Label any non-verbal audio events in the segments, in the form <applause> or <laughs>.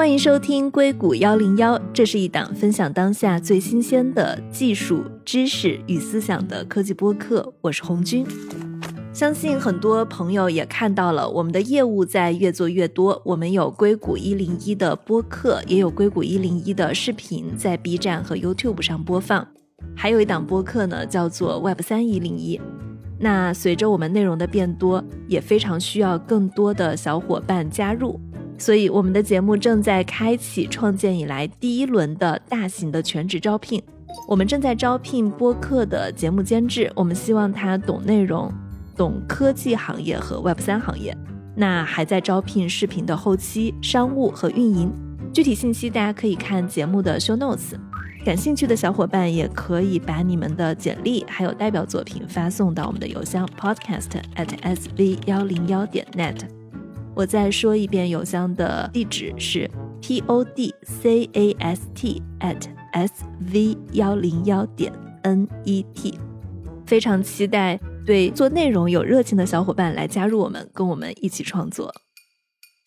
欢迎收听硅谷幺零幺，这是一档分享当下最新鲜的技术知识与思想的科技播客。我是红军，相信很多朋友也看到了，我们的业务在越做越多。我们有硅谷一零一的播客，也有硅谷一零一的视频在 B 站和 YouTube 上播放，还有一档播客呢，叫做 Web 三一零一。那随着我们内容的变多，也非常需要更多的小伙伴加入。所以，我们的节目正在开启创建以来第一轮的大型的全职招聘。我们正在招聘播客的节目监制，我们希望他懂内容、懂科技行业和 Web 三行业。那还在招聘视频的后期、商务和运营。具体信息大家可以看节目的 show notes。感兴趣的小伙伴也可以把你们的简历还有代表作品发送到我们的邮箱 podcast at sv 幺零幺点 net。我再说一遍，邮箱的地址是 p o d c a s t at s v 幺零幺点 n e t。非常期待对做内容有热情的小伙伴来加入我们，跟我们一起创作。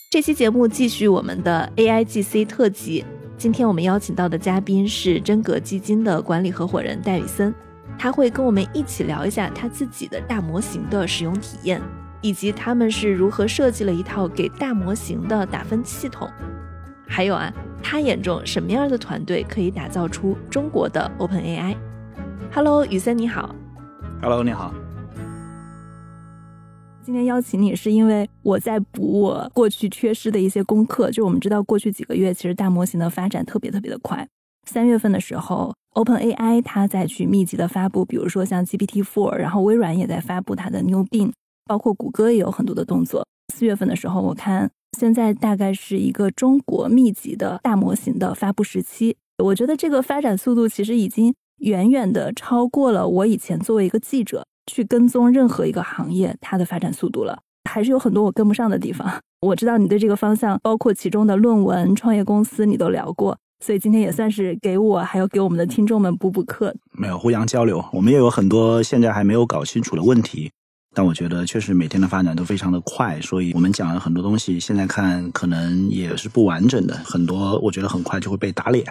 这期节目继续我们的 A I G C 特辑。今天我们邀请到的嘉宾是真格基金的管理合伙人戴宇森，他会跟我们一起聊一下他自己的大模型的使用体验。以及他们是如何设计了一套给大模型的打分系统，还有啊，他眼中什么样的团队可以打造出中国的 Open AI？Hello，雨森你好。Hello，你好。今天邀请你是因为我在补我过去缺失的一些功课。就我们知道，过去几个月其实大模型的发展特别特别的快。三月份的时候，Open AI 它在去密集的发布，比如说像 GPT Four，然后微软也在发布它的 New Bing。包括谷歌也有很多的动作。四月份的时候，我看现在大概是一个中国密集的大模型的发布时期。我觉得这个发展速度其实已经远远的超过了我以前作为一个记者去跟踪任何一个行业它的发展速度了。还是有很多我跟不上的地方。我知道你对这个方向，包括其中的论文、创业公司，你都聊过，所以今天也算是给我还有给我们的听众们补补课。没有互相交流，我们也有很多现在还没有搞清楚的问题。但我觉得确实每天的发展都非常的快，所以我们讲了很多东西，现在看可能也是不完整的，很多我觉得很快就会被打脸。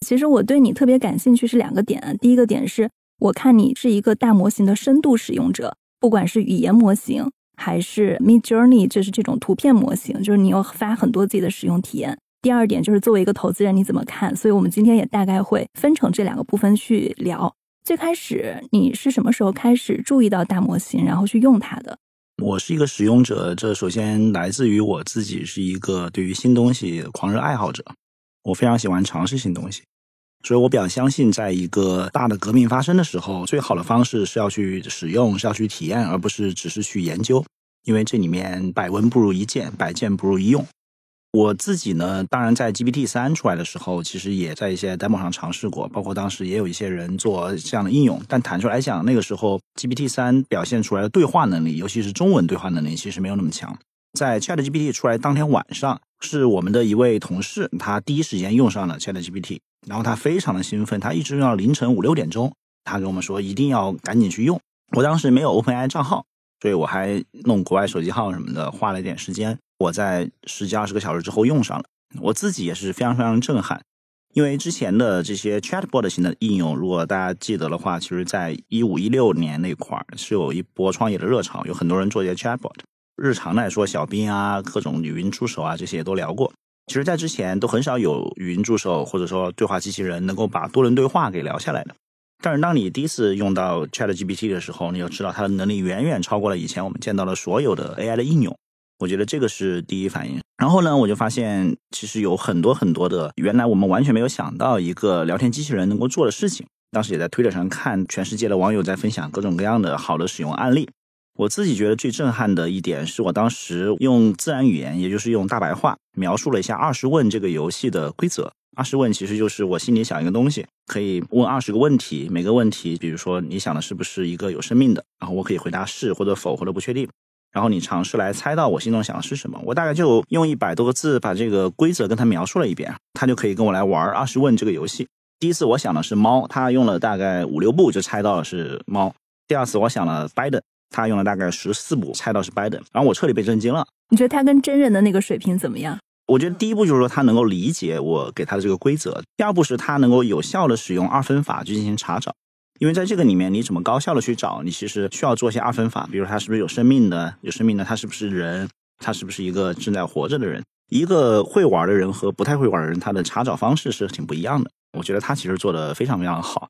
其实我对你特别感兴趣是两个点，第一个点是我看你是一个大模型的深度使用者，不管是语言模型还是 Mid Journey，就是这种图片模型，就是你有发很多自己的使用体验。第二点就是作为一个投资人你怎么看？所以我们今天也大概会分成这两个部分去聊。最开始你是什么时候开始注意到大模型，然后去用它的？我是一个使用者，这首先来自于我自己是一个对于新东西狂热爱好者，我非常喜欢尝试新东西，所以我比较相信，在一个大的革命发生的时候，最好的方式是要去使用，是要去体验，而不是只是去研究，因为这里面百闻不如一见，百见不如一用。我自己呢，当然在 GPT 三出来的时候，其实也在一些 demo 上尝试过，包括当时也有一些人做这样的应用。但坦率来讲，那个时候 GPT 三表现出来的对话能力，尤其是中文对话能力，其实没有那么强。在 Chat GPT 出来当天晚上，是我们的一位同事，他第一时间用上了 Chat GPT，然后他非常的兴奋，他一直用到凌晨五六点钟。他跟我们说一定要赶紧去用。我当时没有 OpenAI 账号，所以我还弄国外手机号什么的，花了一点时间。我在十几二十个小时之后用上了，我自己也是非常非常震撼，因为之前的这些 chatbot 型的应用，如果大家记得的话，其实在一五一六年那块儿是有一波创业的热潮，有很多人做一些 chatbot。日常来说，小兵啊，各种语音助手啊，这些都聊过。其实，在之前都很少有语音助手或者说对话机器人能够把多轮对话给聊下来的。但是，当你第一次用到 ChatGPT 的时候，你就知道它的能力远远超过了以前我们见到的所有的 AI 的应用。我觉得这个是第一反应，然后呢，我就发现其实有很多很多的原来我们完全没有想到一个聊天机器人能够做的事情。当时也在推特上看全世界的网友在分享各种各样的好的使用案例。我自己觉得最震撼的一点是我当时用自然语言，也就是用大白话描述了一下二十问这个游戏的规则。二十问其实就是我心里想一个东西，可以问二十个问题，每个问题，比如说你想的是不是一个有生命的，然后我可以回答是或者否或者不确定。然后你尝试来猜到我心中想的是什么，我大概就用一百多个字把这个规则跟他描述了一遍，他就可以跟我来玩二十问这个游戏。第一次我想的是猫，他用了大概五六步就猜到了是猫。第二次我想了 Biden，他用了大概十四步猜到是 Biden，然后我彻底被震惊了。你觉得他跟真人的那个水平怎么样？我觉得第一步就是说他能够理解我给他的这个规则，第二步是他能够有效的使用二分法去进行查找。因为在这个里面，你怎么高效的去找？你其实需要做一些二分法，比如他是不是有生命的，有生命的，他是不是人，他是不是一个正在活着的人？一个会玩的人和不太会玩的人，他的查找方式是挺不一样的。我觉得他其实做的非常非常好。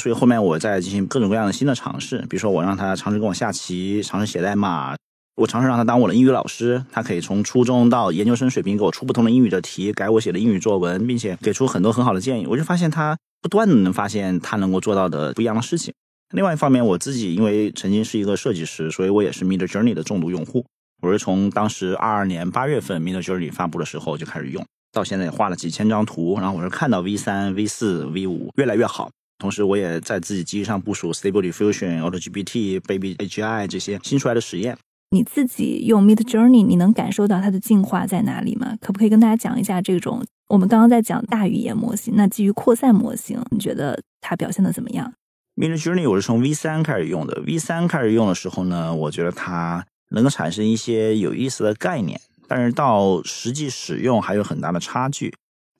所以后面我在进行各种各样的新的尝试，比如说我让他尝试跟我下棋，尝试写代码。我尝试让他当我的英语老师，他可以从初中到研究生水平给我出不同的英语的题，改我写的英语作文，并且给出很多很好的建议。我就发现他不断的能发现他能够做到的不一样的事情。另外一方面，我自己因为曾经是一个设计师，所以我也是 Mid Journey 的重度用户。我是从当时二二年八月份 Mid Journey 发布的时候就开始用，到现在也画了几千张图。然后我是看到 V 三、V 四、V 五越来越好，同时我也在自己机器上部署 Stable Diffusion、AutoGPT、Baby AGI 这些新出来的实验。你自己用 Mid Journey，你能感受到它的进化在哪里吗？可不可以跟大家讲一下这种？我们刚刚在讲大语言模型，那基于扩散模型，你觉得它表现的怎么样？Mid Journey 我是从 V 三开始用的，V 三开始用的时候呢，我觉得它能够产生一些有意思的概念，但是到实际使用还有很大的差距。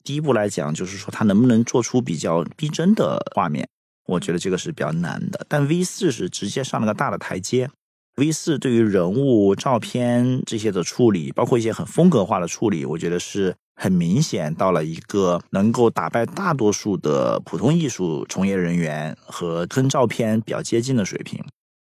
第一步来讲，就是说它能不能做出比较逼真的画面，我觉得这个是比较难的。但 V 四是直接上了个大的台阶。V 四对于人物、照片这些的处理，包括一些很风格化的处理，我觉得是很明显到了一个能够打败大多数的普通艺术从业人员和跟照片比较接近的水平。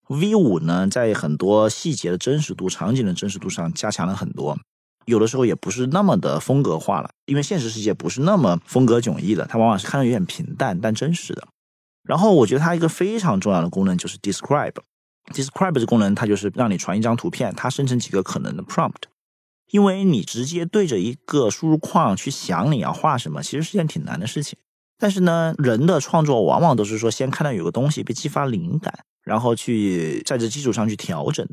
V 五呢，在很多细节的真实度、场景的真实度上加强了很多，有的时候也不是那么的风格化了，因为现实世界不是那么风格迥异的，它往往是看着有点平淡但真实的。然后我觉得它一个非常重要的功能就是 Describe。Describe 这功能，它就是让你传一张图片，它生成几个可能的 prompt。因为你直接对着一个输入框去想你要画什么，其实是件挺难的事情。但是呢，人的创作往往都是说先看到有个东西被激发灵感，然后去在这基础上去调整。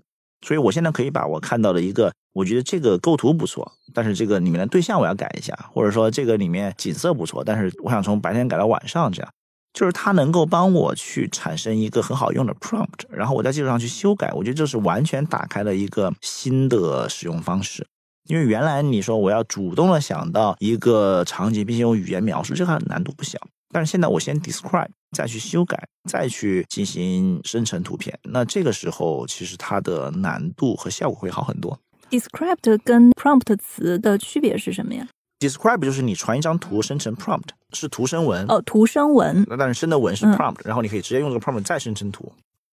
所以我现在可以把我看到的一个，我觉得这个构图不错，但是这个里面的对象我要改一下，或者说这个里面景色不错，但是我想从白天改到晚上这样。就是它能够帮我去产生一个很好用的 prompt，然后我在基础上去修改，我觉得这是完全打开了一个新的使用方式。因为原来你说我要主动的想到一个场景，并且用语言描述，这个难度不小。但是现在我先 describe，再去修改，再去进行生成图片，那这个时候其实它的难度和效果会好很多。describe 跟 prompt 词的区别是什么呀？Describe 就是你传一张图生成 prompt，是图生文哦，图生文。那但是生的文是 prompt，然后你可以直接用这个 prompt 再生成图。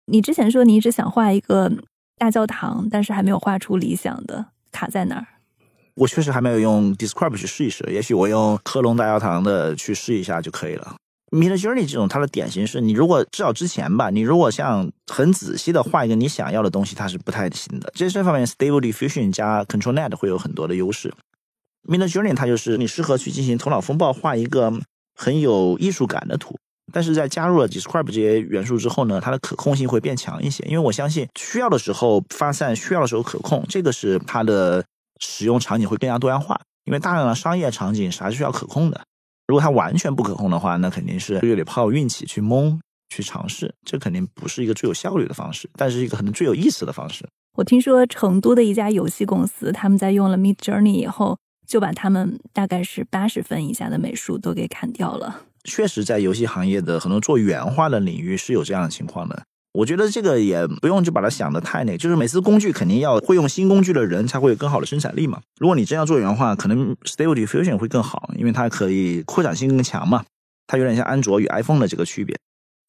你之前说你一直想画一个大教堂，但是还没有画出理想的，卡在哪儿？我确实还没有用 Describe 去试一试，也许我用科隆大教堂的去试一下就可以了。Mid Journey 这种它的典型是你如果至少之前吧，你如果像很仔细的画一个你想要的东西，它是不太行的。这些方面，Stable Diffusion 加 Control Net 会有很多的优势。Mid Journey 它就是你适合去进行头脑风暴，画一个很有艺术感的图。但是在加入了 Describe 这些元素之后呢，它的可控性会变强一些。因为我相信需要的时候发散，需要的时候可控，这个是它的使用场景会更加多样化。因为大量的商业场景是还是需要可控的。如果它完全不可控的话，那肯定是就得靠运气去蒙去尝试，这肯定不是一个最有效率的方式，但是一个可能最有意思的方式。我听说成都的一家游戏公司，他们在用了 Mid Journey 以后。就把他们大概是八十分以下的美术都给砍掉了。确实，在游戏行业的很多做原画的领域是有这样的情况的。我觉得这个也不用就把它想的太那，就是每次工具肯定要会用新工具的人才会有更好的生产力嘛。如果你真要做原画，可能 Stable Diffusion 会更好，因为它可以扩展性更强嘛。它有点像安卓与 iPhone 的这个区别。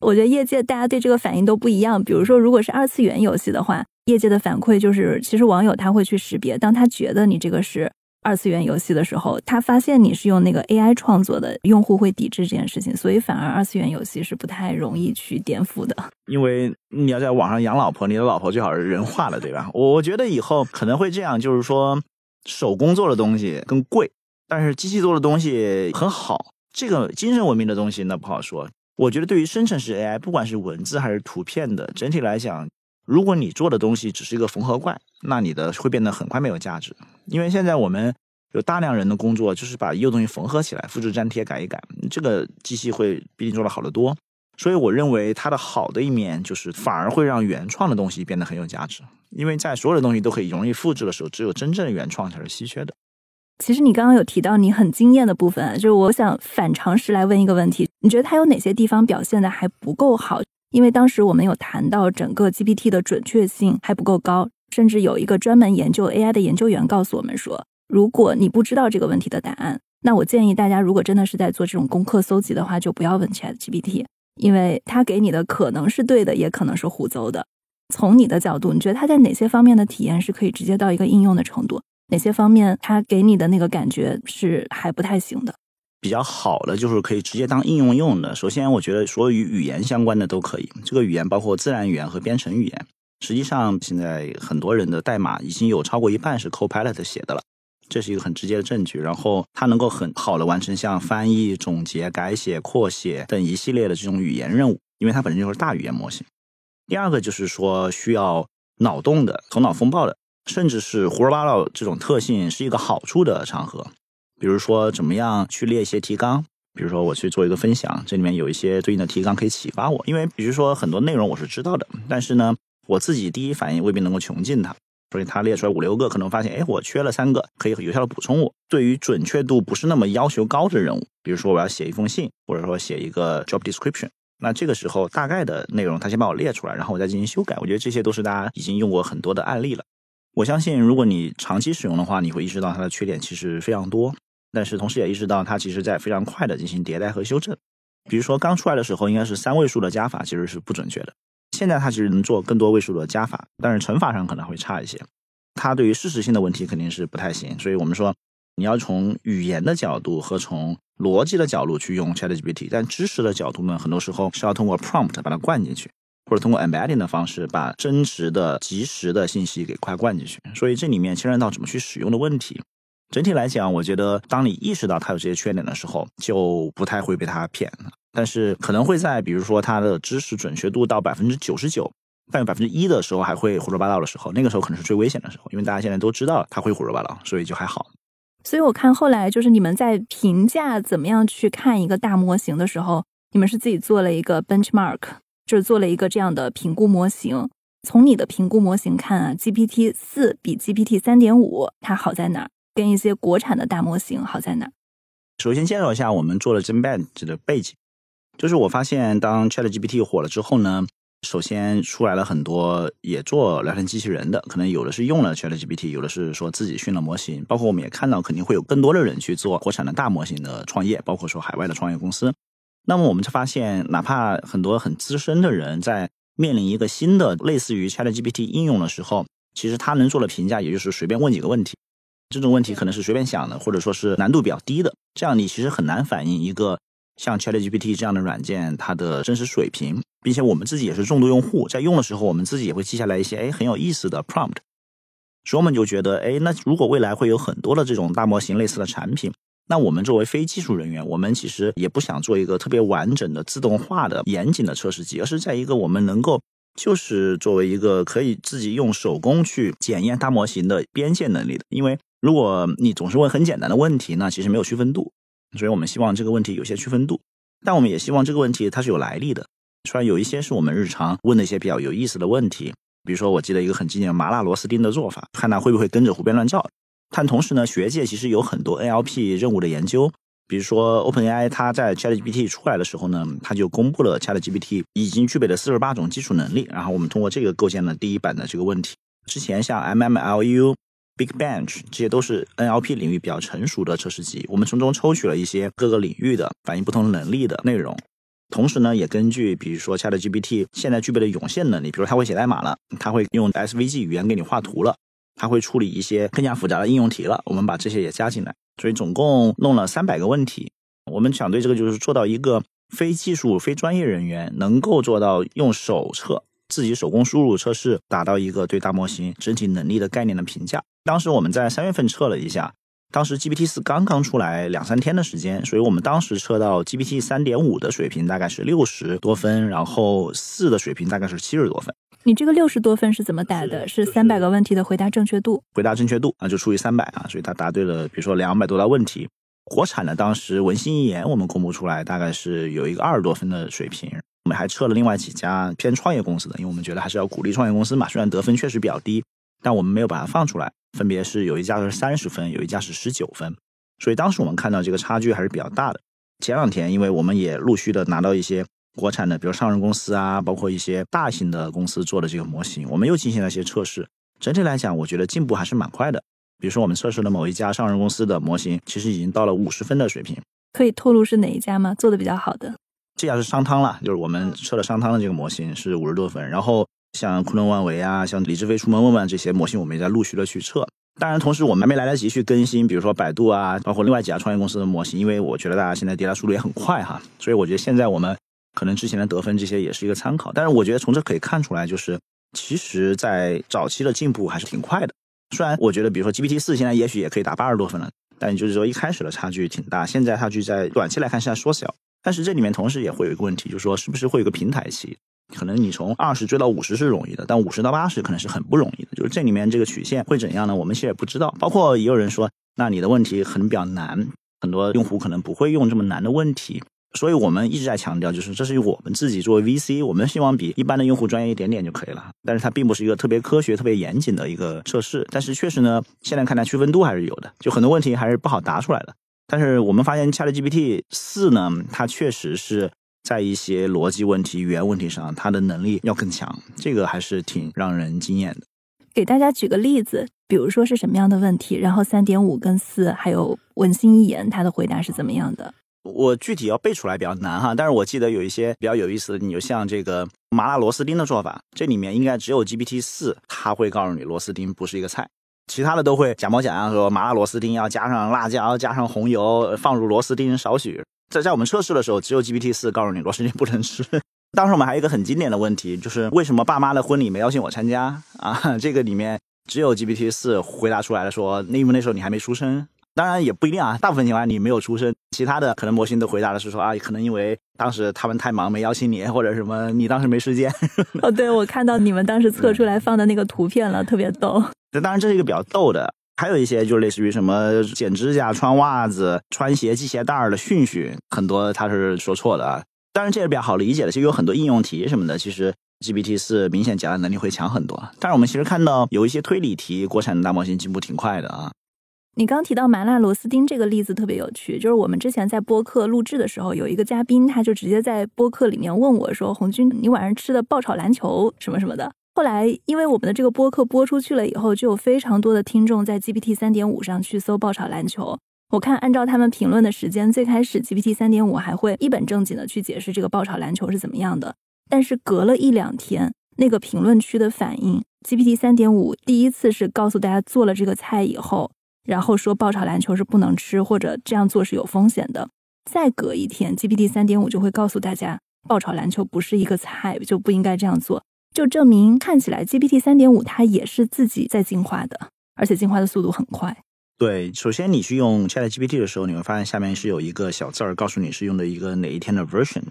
我觉得业界大家对这个反应都不一样。比如说，如果是二次元游戏的话，业界的反馈就是，其实网友他会去识别，当他觉得你这个是。二次元游戏的时候，他发现你是用那个 AI 创作的，用户会抵制这件事情，所以反而二次元游戏是不太容易去颠覆的。因为你要在网上养老婆，你的老婆最好是人化的，对吧？我我觉得以后可能会这样，就是说手工做的东西更贵，但是机器做的东西很好。这个精神文明的东西那不好说。我觉得对于生成式 AI，不管是文字还是图片的，整体来讲。如果你做的东西只是一个缝合怪，那你的会变得很快没有价值。因为现在我们有大量人的工作就是把一个东西缝合起来，复制粘贴改一改，这个机器会比你做的好得多。所以我认为它的好的一面就是反而会让原创的东西变得很有价值。因为在所有的东西都可以容易复制的时候，只有真正的原创才是稀缺的。其实你刚刚有提到你很惊艳的部分，就是我想反常识来问一个问题：你觉得它有哪些地方表现的还不够好？因为当时我们有谈到整个 GPT 的准确性还不够高，甚至有一个专门研究 AI 的研究员告诉我们说，如果你不知道这个问题的答案，那我建议大家如果真的是在做这种功课搜集的话，就不要问 ChatGPT，因为它给你的可能是对的，也可能是胡诌的。从你的角度，你觉得它在哪些方面的体验是可以直接到一个应用的程度？哪些方面它给你的那个感觉是还不太行的？比较好的就是可以直接当应用用的。首先，我觉得所有与语言相关的都可以。这个语言包括自然语言和编程语言。实际上，现在很多人的代码已经有超过一半是 Copilot 写的了，这是一个很直接的证据。然后，它能够很好的完成像翻译、总结、改写、扩写等一系列的这种语言任务，因为它本身就是大语言模型。第二个就是说需要脑洞的、头脑风暴的。甚至是胡说八道这种特性是一个好处的场合，比如说怎么样去列一些提纲，比如说我去做一个分享，这里面有一些对应的提纲可以启发我，因为比如说很多内容我是知道的，但是呢，我自己第一反应未必能够穷尽它，所以他列出来五六个，可能发现哎我缺了三个，可以有效的补充我。对于准确度不是那么要求高的任务，比如说我要写一封信，或者说写一个 job description，那这个时候大概的内容他先帮我列出来，然后我再进行修改。我觉得这些都是大家已经用过很多的案例了。我相信，如果你长期使用的话，你会意识到它的缺点其实非常多。但是同时也意识到它其实在非常快的进行迭代和修正。比如说刚出来的时候，应该是三位数的加法其实是不准确的。现在它其实能做更多位数的加法，但是乘法上可能会差一些。它对于事实性的问题肯定是不太行。所以我们说，你要从语言的角度和从逻辑的角度去用 ChatGPT，但知识的角度呢，很多时候是要通过 prompt 把它灌进去。或者通过 embedding 的方式，把真实的、及时的信息给快灌进去，所以这里面牵扯到怎么去使用的问题。整体来讲，我觉得当你意识到它有这些缺点的时候，就不太会被它骗了。但是可能会在比如说它的知识准确度到百分之九十九，但有百分之一的时候还会胡说八道的时候，那个时候可能是最危险的时候，因为大家现在都知道它会胡说八道，所以就还好。所以我看后来就是你们在评价怎么样去看一个大模型的时候，你们是自己做了一个 benchmark。就是做了一个这样的评估模型。从你的评估模型看啊，GPT 四比 GPT 三点五它好在哪儿？跟一些国产的大模型好在哪？首先介绍一下我们做了 GenBench 的背景。就是我发现，当 ChatGPT 火了之后呢，首先出来了很多也做聊天机器人的，可能有的是用了 ChatGPT，有的是说自己训了模型。包括我们也看到，肯定会有更多的人去做国产的大模型的创业，包括说海外的创业公司。那么我们就发现，哪怕很多很资深的人在面临一个新的类似于 ChatGPT 应用的时候，其实他能做的评价也就是随便问几个问题，这种问题可能是随便想的，或者说是难度比较低的。这样你其实很难反映一个像 ChatGPT 这样的软件它的真实水平，并且我们自己也是重度用户，在用的时候我们自己也会记下来一些哎很有意思的 prompt，所以我们就觉得哎，那如果未来会有很多的这种大模型类似的产品。那我们作为非技术人员，我们其实也不想做一个特别完整的自动化的严谨的测试机，而是在一个我们能够就是作为一个可以自己用手工去检验大模型的边界能力的。因为如果你总是问很简单的问题，那其实没有区分度。所以我们希望这个问题有些区分度，但我们也希望这个问题它是有来历的。虽然有一些是我们日常问的一些比较有意思的问题，比如说我记得一个很经典的麻辣螺丝钉的做法，看它会不会跟着胡编乱造。但同时呢，学界其实有很多 NLP 任务的研究，比如说 OpenAI，它在 ChatGPT 出来的时候呢，它就公布了 ChatGPT 已经具备了四十八种基础能力。然后我们通过这个构建了第一版的这个问题。之前像 MMLU、Big Bench 这些都是 NLP 领域比较成熟的测试集，我们从中抽取了一些各个领域的反映不同能力的内容。同时呢，也根据比如说 ChatGPT 现在具备的涌现能力，比如它会写代码了，它会用 SVG 语言给你画图了。它会处理一些更加复杂的应用题了，我们把这些也加进来，所以总共弄了三百个问题。我们想对这个就是做到一个非技术、非专业人员能够做到用手测、自己手工输入测试，达到一个对大模型整体能力的概念的评价。当时我们在三月份测了一下，当时 GPT 四刚刚出来两三天的时间，所以我们当时测到 GPT 三点五的水平大概是六十多分，然后四的水平大概是七十多分。你这个六十多分是怎么打的？是三百个问题的回答正确度？回答正确度啊，就除以三百啊，所以他答对了，比如说两百多道问题。国产的当时文心一言我们公布出来，大概是有一个二十多分的水平。我们还测了另外几家偏创业公司的，因为我们觉得还是要鼓励创业公司嘛。虽然得分确实比较低，但我们没有把它放出来，分别是有一家是三十分，有一家是十九分，所以当时我们看到这个差距还是比较大的。前两天，因为我们也陆续的拿到一些国产的，比如上市公司啊，包括一些大型的公司做的这个模型，我们又进行了一些测试。整体来讲，我觉得进步还是蛮快的。比如说，我们测试的某一家上市公司的模型，其实已经到了五十分的水平。可以透露是哪一家吗？做的比较好的？这家是商汤了，就是我们测了商汤的这个模型是五十多分。然后像昆仑万维啊，像李志飞出门问问这些模型，我们也在陆续的去测。当然，同时我们还没来得及去更新，比如说百度啊，包括另外几家创业公司的模型，因为我觉得大家现在迭代速度也很快哈，所以我觉得现在我们可能之前的得分这些也是一个参考。但是我觉得从这可以看出来，就是其实在早期的进步还是挺快的。虽然我觉得，比如说 GPT 四现在也许也可以打八十多分了，但就是说一开始的差距挺大，现在差距在短期来看是在缩小。但是这里面同时也会有一个问题，就是说是不是会有个平台期？可能你从二十追到五十是容易的，但五十到八十可能是很不容易的。就是这里面这个曲线会怎样呢？我们其实也不知道。包括也有人说，那你的问题可能比较难，很多用户可能不会用这么难的问题。所以我们一直在强调，就是这是我们自己作为 VC，我们希望比一般的用户专业一点点就可以了。但是它并不是一个特别科学、特别严谨的一个测试。但是确实呢，现在看来区分度还是有的，就很多问题还是不好答出来的。但是我们发现 ChatGPT 四呢，它确实是在一些逻辑问题、语言问题上，它的能力要更强，这个还是挺让人惊艳的。给大家举个例子，比如说是什么样的问题，然后三点五跟四还有文心一言，他的回答是怎么样的？我具体要背出来比较难哈，但是我记得有一些比较有意思的，你就像这个麻辣螺丝钉的做法，这里面应该只有 GPT 四，它会告诉你螺丝钉不是一个菜。其他的都会假模假样说麻辣螺丝钉要加上辣椒，加上红油，放入螺丝钉少许。在在我们测试的时候，只有 GPT 四告诉你螺丝钉不能吃。<laughs> 当时我们还有一个很经典的问题，就是为什么爸妈的婚礼没邀请我参加 <laughs> 啊？这个里面只有 GPT 四回答出来了，说那因为那时候你还没出生。当然也不一定啊，大部分情况下你没有出生。其他的可能模型都回答的是说啊，可能因为当时他们太忙没邀请你，或者什么你当时没时间。哦，对，我看到你们当时测出来 <laughs> 放的那个图片了，特别逗。那当然这是一个比较逗的，还有一些就类似于什么剪指甲、穿袜子、穿鞋系鞋带的顺序，很多他是说错的啊。当然这也比较好理解的，其实有很多应用题什么的，其实 GPT 四明显解答能力会强很多。但是我们其实看到有一些推理题，国产的大模型进步挺快的啊。你刚提到麻辣螺丝钉这个例子特别有趣，就是我们之前在播客录制的时候，有一个嘉宾他就直接在播客里面问我说：“红军，你晚上吃的爆炒篮球什么什么的。”后来因为我们的这个播客播出去了以后，就有非常多的听众在 GPT 三点五上去搜爆炒篮球。我看按照他们评论的时间，最开始 GPT 三点五还会一本正经的去解释这个爆炒篮球是怎么样的，但是隔了一两天，那个评论区的反应，GPT 三点五第一次是告诉大家做了这个菜以后。然后说爆炒篮球是不能吃，或者这样做是有风险的。再隔一天，GPT 三点五就会告诉大家，爆炒篮球不是一个菜，就不应该这样做。就证明看起来 GPT 三点五它也是自己在进化的，而且进化的速度很快。对，首先你去用 ChatGPT 的时候，你会发现下面是有一个小字儿，告诉你是用的一个哪一天的 version。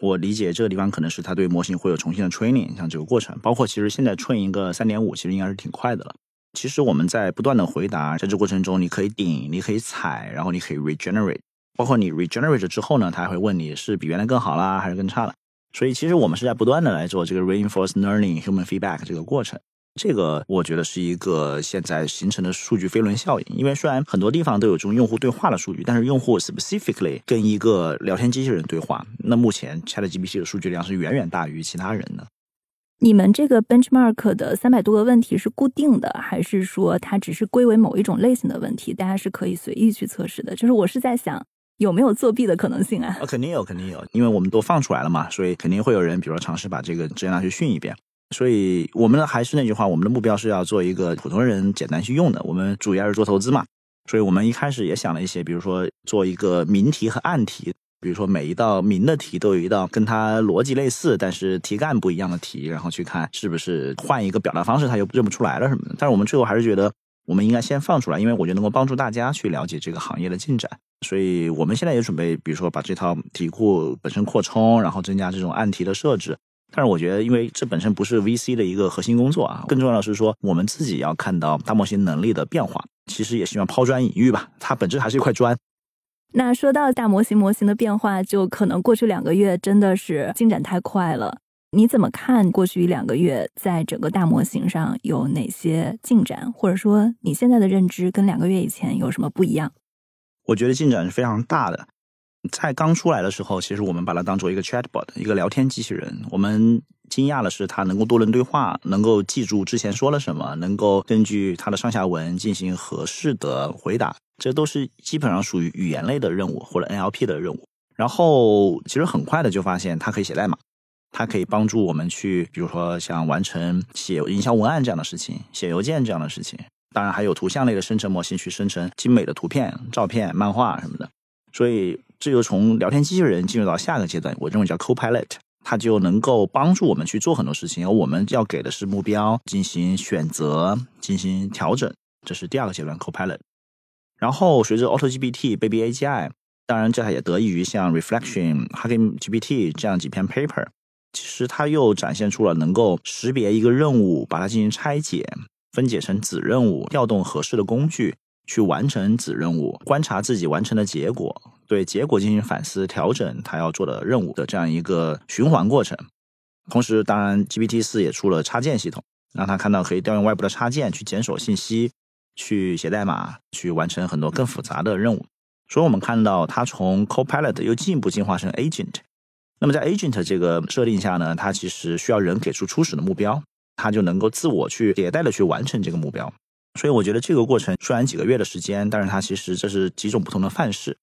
我理解这个地方可能是它对模型会有重新的 training，像这个过程，包括其实现在 train 一个三点五，其实应该是挺快的了。其实我们在不断的回答，在这过程中，你可以顶，你可以踩，然后你可以 regenerate，包括你 regenerate 之后呢，他还会问你是比原来更好啦，还是更差了。所以其实我们是在不断的来做这个 reinforced learning human feedback 这个过程。这个我觉得是一个现在形成的数据飞轮效应。因为虽然很多地方都有这种用户对话的数据，但是用户 specifically 跟一个聊天机器人对话，那目前 ChatGPT 的数据量是远远大于其他人的。你们这个 benchmark 的三百多个问题是固定的，还是说它只是归为某一种类型的问题？大家是可以随意去测试的。就是我是在想，有没有作弊的可能性啊？啊，肯定有，肯定有，因为我们都放出来了嘛，所以肯定会有人，比如说尝试把这个直接拿去训一遍。所以我们还是那句话，我们的目标是要做一个普通人简单去用的。我们主要是做投资嘛，所以我们一开始也想了一些，比如说做一个明题和暗题。比如说，每一道明的题都有一道跟它逻辑类似，但是题干不一样的题，然后去看是不是换一个表达方式，它又认不出来了什么的。但是我们最后还是觉得，我们应该先放出来，因为我觉得能够帮助大家去了解这个行业的进展。所以我们现在也准备，比如说把这套题库本身扩充，然后增加这种案题的设置。但是我觉得，因为这本身不是 VC 的一个核心工作啊，更重要的是说，我们自己要看到大模型能力的变化。其实也希望抛砖引玉吧，它本质还是一块砖。那说到大模型模型的变化，就可能过去两个月真的是进展太快了。你怎么看过去一两个月在整个大模型上有哪些进展，或者说你现在的认知跟两个月以前有什么不一样？我觉得进展是非常大的。在刚出来的时候，其实我们把它当做一个 chatbot，一个聊天机器人。我们惊讶的是，它能够多轮对话，能够记住之前说了什么，能够根据它的上下文进行合适的回答。这都是基本上属于语言类的任务或者 NLP 的任务。然后，其实很快的就发现它可以写代码。它可以帮助我们去，比如说像完成写营销文案这样的事情，写邮件这样的事情。当然还有图像类的生成模型去生成精美的图片、照片、漫画什么的。所以这就从聊天机器人进入到下个阶段，我认为叫 Copilot，它就能够帮助我们去做很多事情。而我们要给的是目标，进行选择、进行调整，这是第二个阶段 Copilot。然后随着 AutoGPT、Baby AGI，当然这还也得益于像 Reflection、Hugging GPT 这样几篇 paper。其实它又展现出了能够识别一个任务，把它进行拆解、分解成子任务，调动合适的工具去完成子任务，观察自己完成的结果，对结果进行反思调整，它要做的任务的这样一个循环过程。同时，当然 GPT 四也出了插件系统，让它看到可以调用外部的插件去检索信息、去写代码、去完成很多更复杂的任务。所以，我们看到它从 Copilot 又进一步进化成 Agent。那么在 agent 这个设定下呢，它其实需要人给出初始的目标，它就能够自我去迭代的去完成这个目标。所以我觉得这个过程虽然几个月的时间，但是它其实这是几种不同的范式。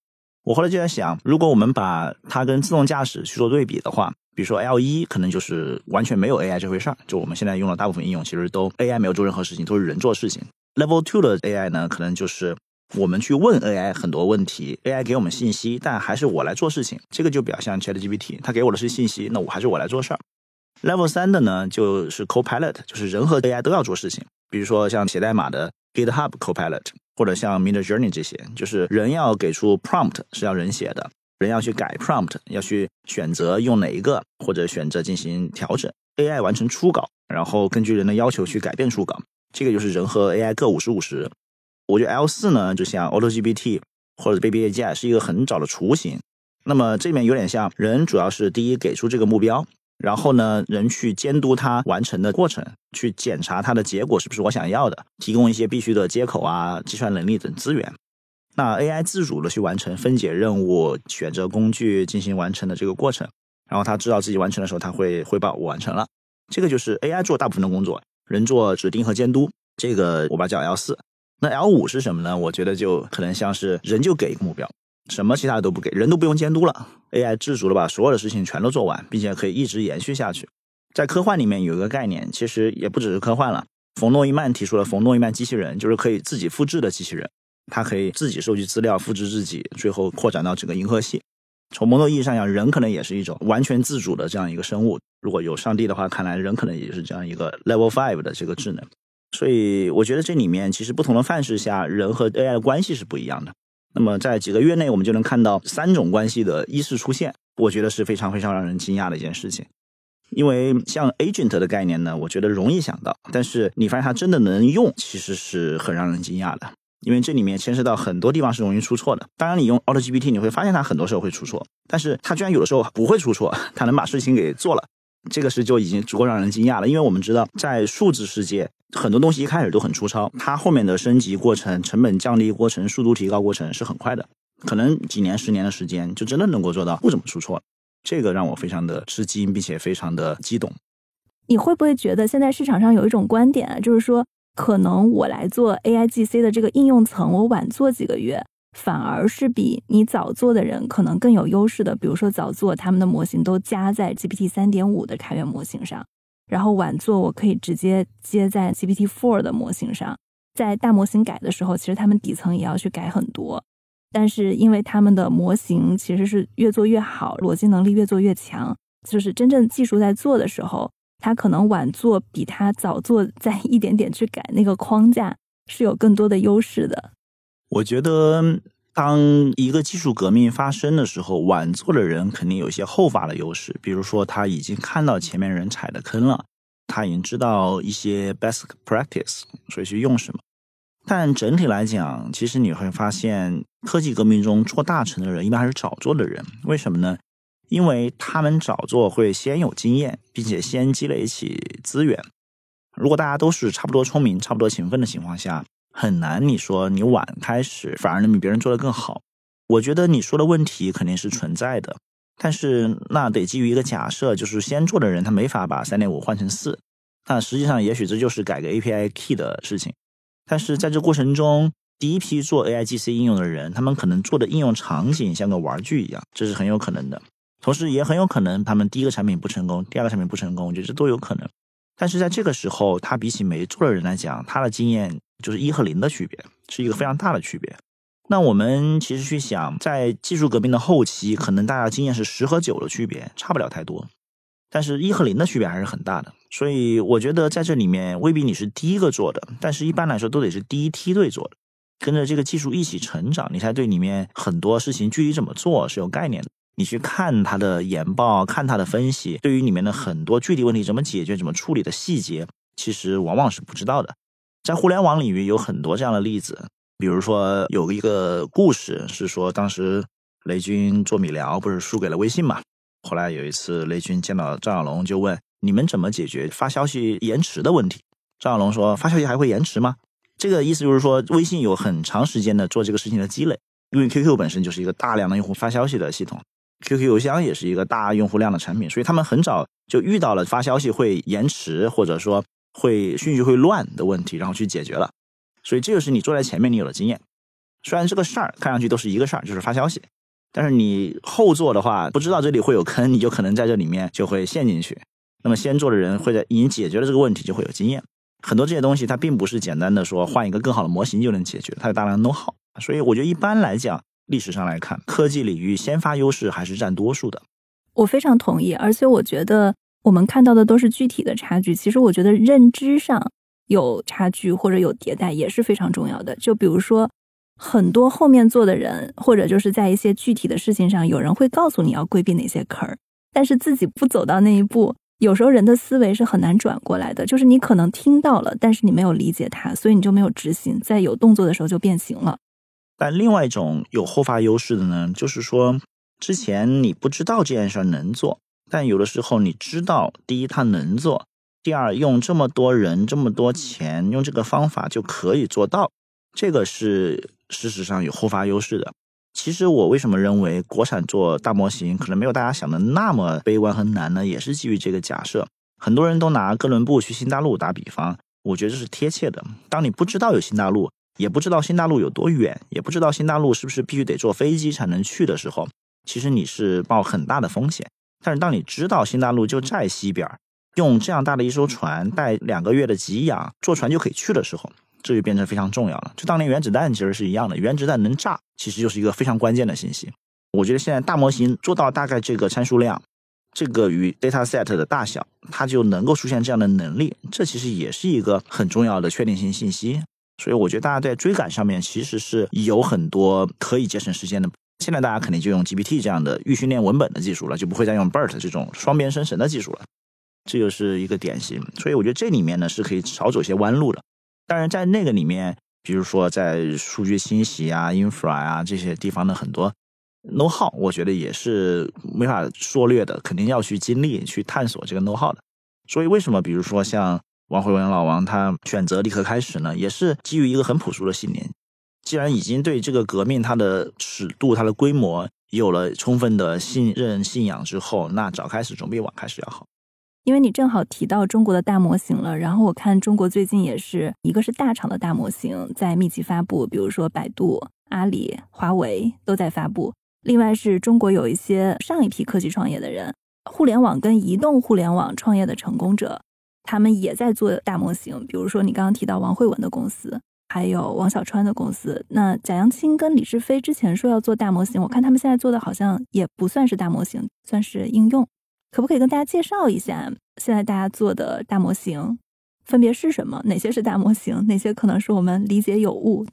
我后来就在想，如果我们把它跟自动驾驶去做对比的话，比如说 L 一可能就是完全没有 AI 这回事儿，就我们现在用的大部分应用其实都 AI 没有做任何事情，都是人做事情。Level two 的 AI 呢，可能就是。我们去问 AI 很多问题，AI 给我们信息，但还是我来做事情，这个就比较像 ChatGPT，它给我的是信息，那我还是我来做事儿。Level 三的呢，就是 Copilot，就是人和 AI 都要做事情，比如说像写代码的 GitHub Copilot，或者像 Midjourney 这些，就是人要给出 prompt 是要人写的，人要去改 prompt，要去选择用哪一个，或者选择进行调整，AI 完成初稿，然后根据人的要求去改变初稿，这个就是人和 AI 各五十五十。我觉得 L 四呢，就像 AutoGPT 或者 Baby AI 是一个很早的雏形。那么这里面有点像人，主要是第一给出这个目标，然后呢，人去监督它完成的过程，去检查它的结果是不是我想要的，提供一些必须的接口啊、计算能力等资源。那 AI 自主的去完成分解任务、选择工具进行完成的这个过程，然后他知道自己完成的时候，他会汇报我完成了。这个就是 AI 做大部分的工作，人做指定和监督。这个我把它叫 L 四。那 L 五是什么呢？我觉得就可能像是人就给一个目标，什么其他的都不给，人都不用监督了，AI 自主的把所有的事情全都做完，并且可以一直延续下去。在科幻里面有一个概念，其实也不只是科幻了。冯诺依曼提出了冯诺依曼机器人，就是可以自己复制的机器人，它可以自己收集资料、复制自己，最后扩展到整个银河系。从某种意义上讲，人可能也是一种完全自主的这样一个生物。如果有上帝的话，看来人可能也是这样一个 Level Five 的这个智能。所以我觉得这里面其实不同的范式下，人和 AI 的关系是不一样的。那么在几个月内，我们就能看到三种关系的依次出现，我觉得是非常非常让人惊讶的一件事情。因为像 agent 的概念呢，我觉得容易想到，但是你发现它真的能用，其实是很让人惊讶的。因为这里面牵涉到很多地方是容易出错的。当然，你用 AutoGPT，你会发现它很多时候会出错，但是它居然有的时候不会出错，它能把事情给做了。这个是就已经足够让人惊讶了，因为我们知道，在数字世界，很多东西一开始都很粗糙，它后面的升级过程、成本降低过程、速度提高过程是很快的，可能几年、十年的时间就真的能够做到不怎么出错。这个让我非常的吃惊，并且非常的激动。你会不会觉得现在市场上有一种观点，就是说，可能我来做 AIGC 的这个应用层，我晚做几个月？反而是比你早做的人可能更有优势的，比如说早做他们的模型都加在 GPT 三点五的开源模型上，然后晚做我可以直接接在 GPT four 的模型上。在大模型改的时候，其实他们底层也要去改很多，但是因为他们的模型其实是越做越好，逻辑能力越做越强，就是真正技术在做的时候，他可能晚做比他早做再一点点去改那个框架是有更多的优势的。我觉得，当一个技术革命发生的时候，晚做的人肯定有一些后发的优势。比如说，他已经看到前面人踩的坑了，他已经知道一些 best practice，所以去用什么。但整体来讲，其实你会发现，科技革命中做大成的人一般还是早做的人。为什么呢？因为他们早做会先有经验，并且先积累起资源。如果大家都是差不多聪明、差不多勤奋的情况下，很难你说你晚开始反而能比别人做得更好。我觉得你说的问题肯定是存在的，但是那得基于一个假设，就是先做的人他没法把三点五换成四。那实际上也许这就是改个 API key 的事情。但是在这过程中，第一批做 AIGC 应用的人，他们可能做的应用场景像个玩具一样，这是很有可能的。同时也很有可能他们第一个产品不成功，第二个产品不成功，我觉得这都有可能。但是在这个时候，他比起没做的人来讲，他的经验就是一和零的区别，是一个非常大的区别。那我们其实去想，在技术革命的后期，可能大家经验是十和九的区别，差不了太多。但是一和零的区别还是很大的。所以我觉得在这里面未必你是第一个做的，但是一般来说都得是第一梯队做的，跟着这个技术一起成长，你才对里面很多事情具体怎么做是有概念的。你去看他的研报，看他的分析，对于里面的很多具体问题怎么解决、怎么处理的细节，其实往往是不知道的。在互联网领域有很多这样的例子，比如说有一个故事是说，当时雷军做米聊不是输给了微信嘛？后来有一次雷军见到张小龙，就问你们怎么解决发消息延迟的问题？张小龙说发消息还会延迟吗？这个意思就是说，微信有很长时间的做这个事情的积累，因为 QQ 本身就是一个大量的用户发消息的系统。QQ 邮箱也是一个大用户量的产品，所以他们很早就遇到了发消息会延迟，或者说会顺序会乱的问题，然后去解决了。所以这就是你坐在前面，你有了经验。虽然这个事儿看上去都是一个事儿，就是发消息，但是你后做的话，不知道这里会有坑，你就可能在这里面就会陷进去。那么先做的人会在已经解决了这个问题，就会有经验。很多这些东西它并不是简单的说换一个更好的模型就能解决，它有大量的 know how。所以我觉得一般来讲。历史上来看，科技领域先发优势还是占多数的。我非常同意，而且我觉得我们看到的都是具体的差距。其实我觉得认知上有差距或者有迭代也是非常重要的。就比如说，很多后面做的人，或者就是在一些具体的事情上，有人会告诉你要规避哪些坑儿，但是自己不走到那一步，有时候人的思维是很难转过来的。就是你可能听到了，但是你没有理解它，所以你就没有执行，在有动作的时候就变形了。但另外一种有后发优势的呢，就是说，之前你不知道这件事儿能做，但有的时候你知道，第一它能做，第二用这么多人、这么多钱，用这个方法就可以做到，这个是事实上有后发优势的。其实我为什么认为国产做大模型可能没有大家想的那么悲观和难呢？也是基于这个假设。很多人都拿哥伦布去新大陆打比方，我觉得这是贴切的。当你不知道有新大陆。也不知道新大陆有多远，也不知道新大陆是不是必须得坐飞机才能去的时候，其实你是冒很大的风险。但是当你知道新大陆就在西边，用这样大的一艘船带两个月的给养，坐船就可以去的时候，这就变成非常重要了。就当年原子弹其实是一样的，原子弹能炸，其实就是一个非常关键的信息。我觉得现在大模型做到大概这个参数量，这个与 data set 的大小，它就能够出现这样的能力，这其实也是一个很重要的确定性信息。所以我觉得大家在追赶上面其实是有很多可以节省时间的。现在大家肯定就用 GPT 这样的预训练文本的技术了，就不会再用 BERT 这种双边生成的技术了。这就是一个典型。所以我觉得这里面呢是可以少走些弯路的。当然，在那个里面，比如说在数据清洗啊、infra 啊这些地方的很多 know how，我觉得也是没法缩略的，肯定要去经历、去探索这个 know how 的。所以为什么，比如说像王慧文老王他选择立刻开始呢，也是基于一个很朴素的信念。既然已经对这个革命它的尺度、它的规模有了充分的信任、信仰之后，那早开始总比晚开始要好。因为你正好提到中国的大模型了，然后我看中国最近也是一个是大厂的大模型在密集发布，比如说百度、阿里、华为都在发布。另外是中国有一些上一批科技创业的人，互联网跟移动互联网创业的成功者。他们也在做大模型，比如说你刚刚提到王慧文的公司，还有王小川的公司。那贾扬青跟李志飞之前说要做大模型，我看他们现在做的好像也不算是大模型，算是应用。可不可以跟大家介绍一下现在大家做的大模型分别是什么？哪些是大模型？哪些可能是我们理解有误？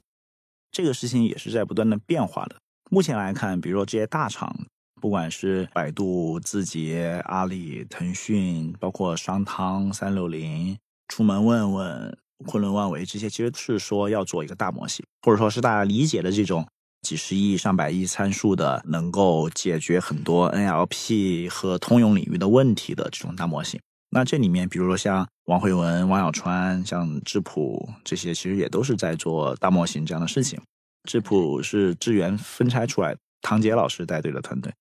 这个事情也是在不断的变化的。目前来看，比如说这些大厂。不管是百度、字节、阿里、腾讯，包括商汤、三六零、出门问问、昆仑万维这些，其实是说要做一个大模型，或者说是大家理解的这种几十亿、上百亿参数的，能够解决很多 NLP 和通用领域的问题的这种大模型。那这里面，比如说像王慧文、王小川、像智谱这些，其实也都是在做大模型这样的事情。智谱是智源分拆出来，唐杰老师带队的团队。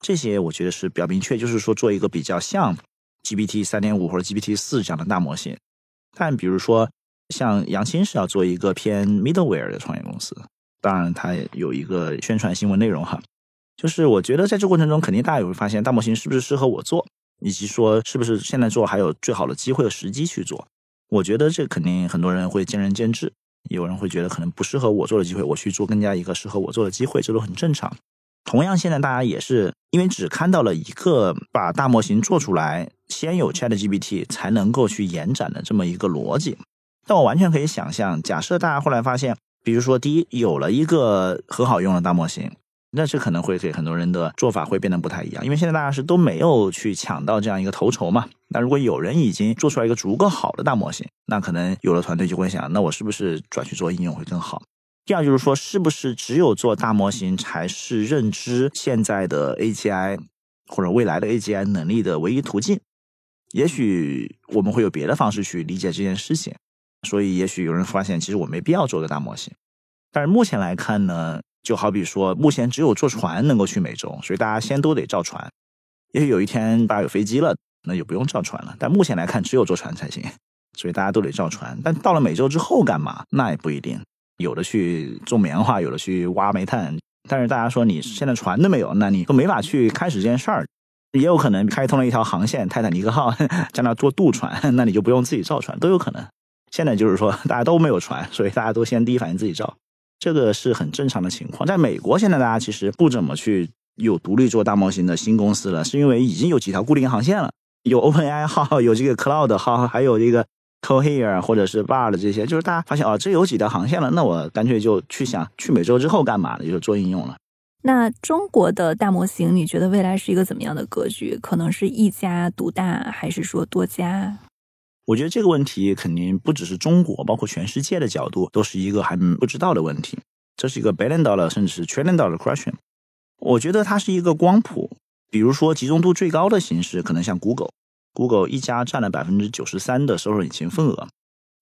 这些我觉得是比较明确，就是说做一个比较像 GPT 三点五或者 GPT 四这样的大模型。但比如说像杨青是要做一个偏 middleware 的创业公司，当然他有一个宣传新闻内容哈，就是我觉得在这过程中，肯定大家也会发现大模型是不是适合我做。以及说是不是现在做还有最好的机会和时机去做？我觉得这肯定很多人会见仁见智，有人会觉得可能不适合我做的机会，我去做更加一个适合我做的机会，这都很正常。同样，现在大家也是因为只看到了一个把大模型做出来，先有 Chat GPT 才能够去延展的这么一个逻辑。但我完全可以想象，假设大家后来发现，比如说第一有了一个很好用的大模型。那这可能会给很多人的做法会变得不太一样，因为现在大家是都没有去抢到这样一个头筹嘛。那如果有人已经做出来一个足够好的大模型，那可能有的团队就会想，那我是不是转去做应用会更好？第二就是说，是不是只有做大模型才是认知现在的 AGI 或者未来的 AGI 能力的唯一途径？也许我们会有别的方式去理解这件事情。所以，也许有人发现，其实我没必要做个大模型。但是目前来看呢？就好比说，目前只有坐船能够去美洲，所以大家先都得造船。也许有一天大家有飞机了，那就不用造船了。但目前来看，只有坐船才行，所以大家都得造船。但到了美洲之后干嘛？那也不一定。有的去种棉花，有的去挖煤炭。但是大家说你现在船都没有，那你都没法去开始这件事儿。也有可能开通了一条航线，泰坦尼克号在那做渡船，那你就不用自己造船，都有可能。现在就是说大家都没有船，所以大家都先第一反应自己造。这个是很正常的情况，在美国现在大家其实不怎么去有独立做大模型的新公司了，是因为已经有几条固定航线了，有 OpenAI 号，有这个 Cloud 号，还有这个 Cohere 或者是 Bard 这些，就是大家发现哦，这有几条航线了，那我干脆就去想去美洲之后干嘛呢？就是做应用了。那中国的大模型，你觉得未来是一个怎么样的格局？可能是一家独大，还是说多家？我觉得这个问题肯定不只是中国，包括全世界的角度，都是一个还不知道的问题。这是一个 billion dollar 甚至是 trillion dollar question。我觉得它是一个光谱，比如说集中度最高的形式，可能像 Google，Google 一家占了百分之九十三的搜索引擎份额。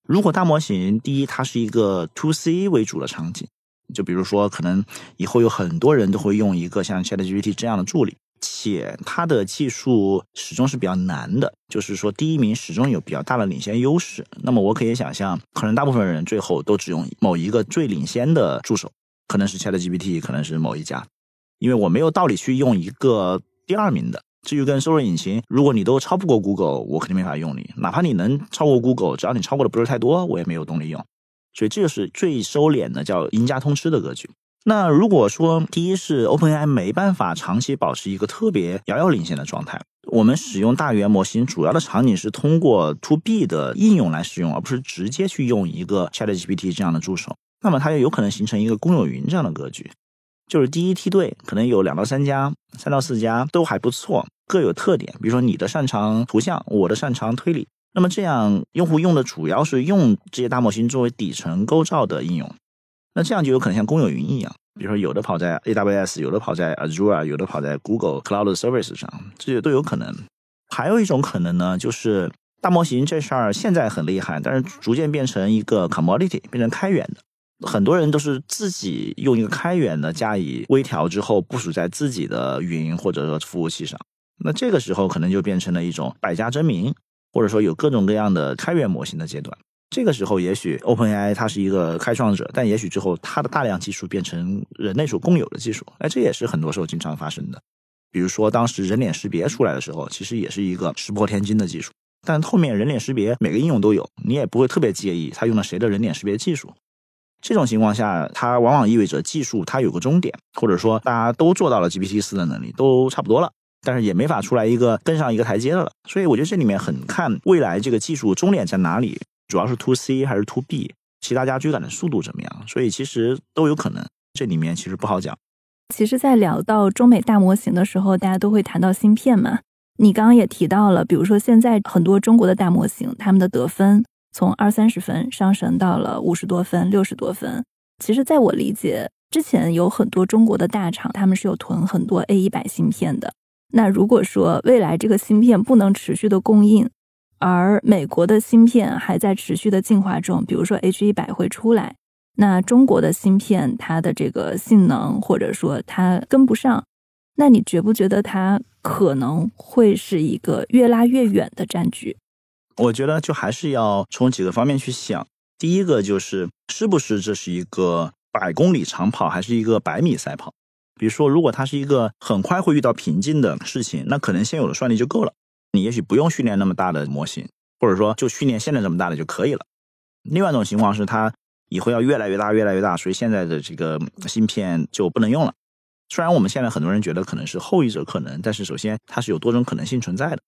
如果大模型第一，它是一个 to C 为主的场景，就比如说可能以后有很多人都会用一个像 ChatGPT 这样的助理。且它的技术始终是比较难的，就是说第一名始终有比较大的领先优势。那么我可以想象，可能大部分人最后都只用某一个最领先的助手，可能是 ChatGPT，可能是某一家，因为我没有道理去用一个第二名的。至于跟搜索引擎，如果你都超不过 Google，我肯定没法用你。哪怕你能超过 Google，只要你超过的不是太多，我也没有动力用。所以这就是最收敛的叫赢家通吃的格局。那如果说第一是 OpenAI 没办法长期保持一个特别遥遥领先的状态，我们使用大语言模型主要的场景是通过 To B 的应用来使用，而不是直接去用一个 ChatGPT 这样的助手，那么它就有可能形成一个公有云这样的格局，就是第一梯队可能有两到三家、三到四家都还不错，各有特点，比如说你的擅长图像，我的擅长推理，那么这样用户用的主要是用这些大模型作为底层构造的应用。那这样就有可能像公有云一样，比如说有的跑在 AWS，有的跑在 Azure，有的跑在 Google Cloud Service 上，这些都有可能。还有一种可能呢，就是大模型这事儿现在很厉害，但是逐渐变成一个 commodity，变成开源的。很多人都是自己用一个开源的加以微调之后部署在自己的云或者说服务器上。那这个时候可能就变成了一种百家争鸣，或者说有各种各样的开源模型的阶段。这个时候，也许 OpenAI 它是一个开创者，但也许之后它的大量技术变成人类所共有的技术，哎，这也是很多时候经常发生的。比如说，当时人脸识别出来的时候，其实也是一个石破天惊的技术，但后面人脸识别每个应用都有，你也不会特别介意它用了谁的人脸识别技术。这种情况下，它往往意味着技术它有个终点，或者说大家都做到了 GPT 四的能力，都差不多了，但是也没法出来一个跟上一个台阶的了。所以，我觉得这里面很看未来这个技术终点在哪里。主要是 to C 还是 to B，其他家追赶的速度怎么样？所以其实都有可能，这里面其实不好讲。其实，在聊到中美大模型的时候，大家都会谈到芯片嘛。你刚刚也提到了，比如说现在很多中国的大模型，他们的得分从二三十分上升到了五十多分、六十多分。其实，在我理解，之前有很多中国的大厂，他们是有囤很多 A 一百芯片的。那如果说未来这个芯片不能持续的供应，而美国的芯片还在持续的进化中，比如说 H 一百会出来，那中国的芯片它的这个性能或者说它跟不上，那你觉不觉得它可能会是一个越拉越远的战局？我觉得就还是要从几个方面去想。第一个就是是不是这是一个百公里长跑，还是一个百米赛跑？比如说，如果它是一个很快会遇到瓶颈的事情，那可能现有的算力就够了，你也许不用训练那么大的模型，或者说就训练现在这么大的就可以了。另外一种情况是，它以后要越来越大，越来越大，所以现在的这个芯片就不能用了。虽然我们现在很多人觉得可能是后一者可能，但是首先它是有多种可能性存在的。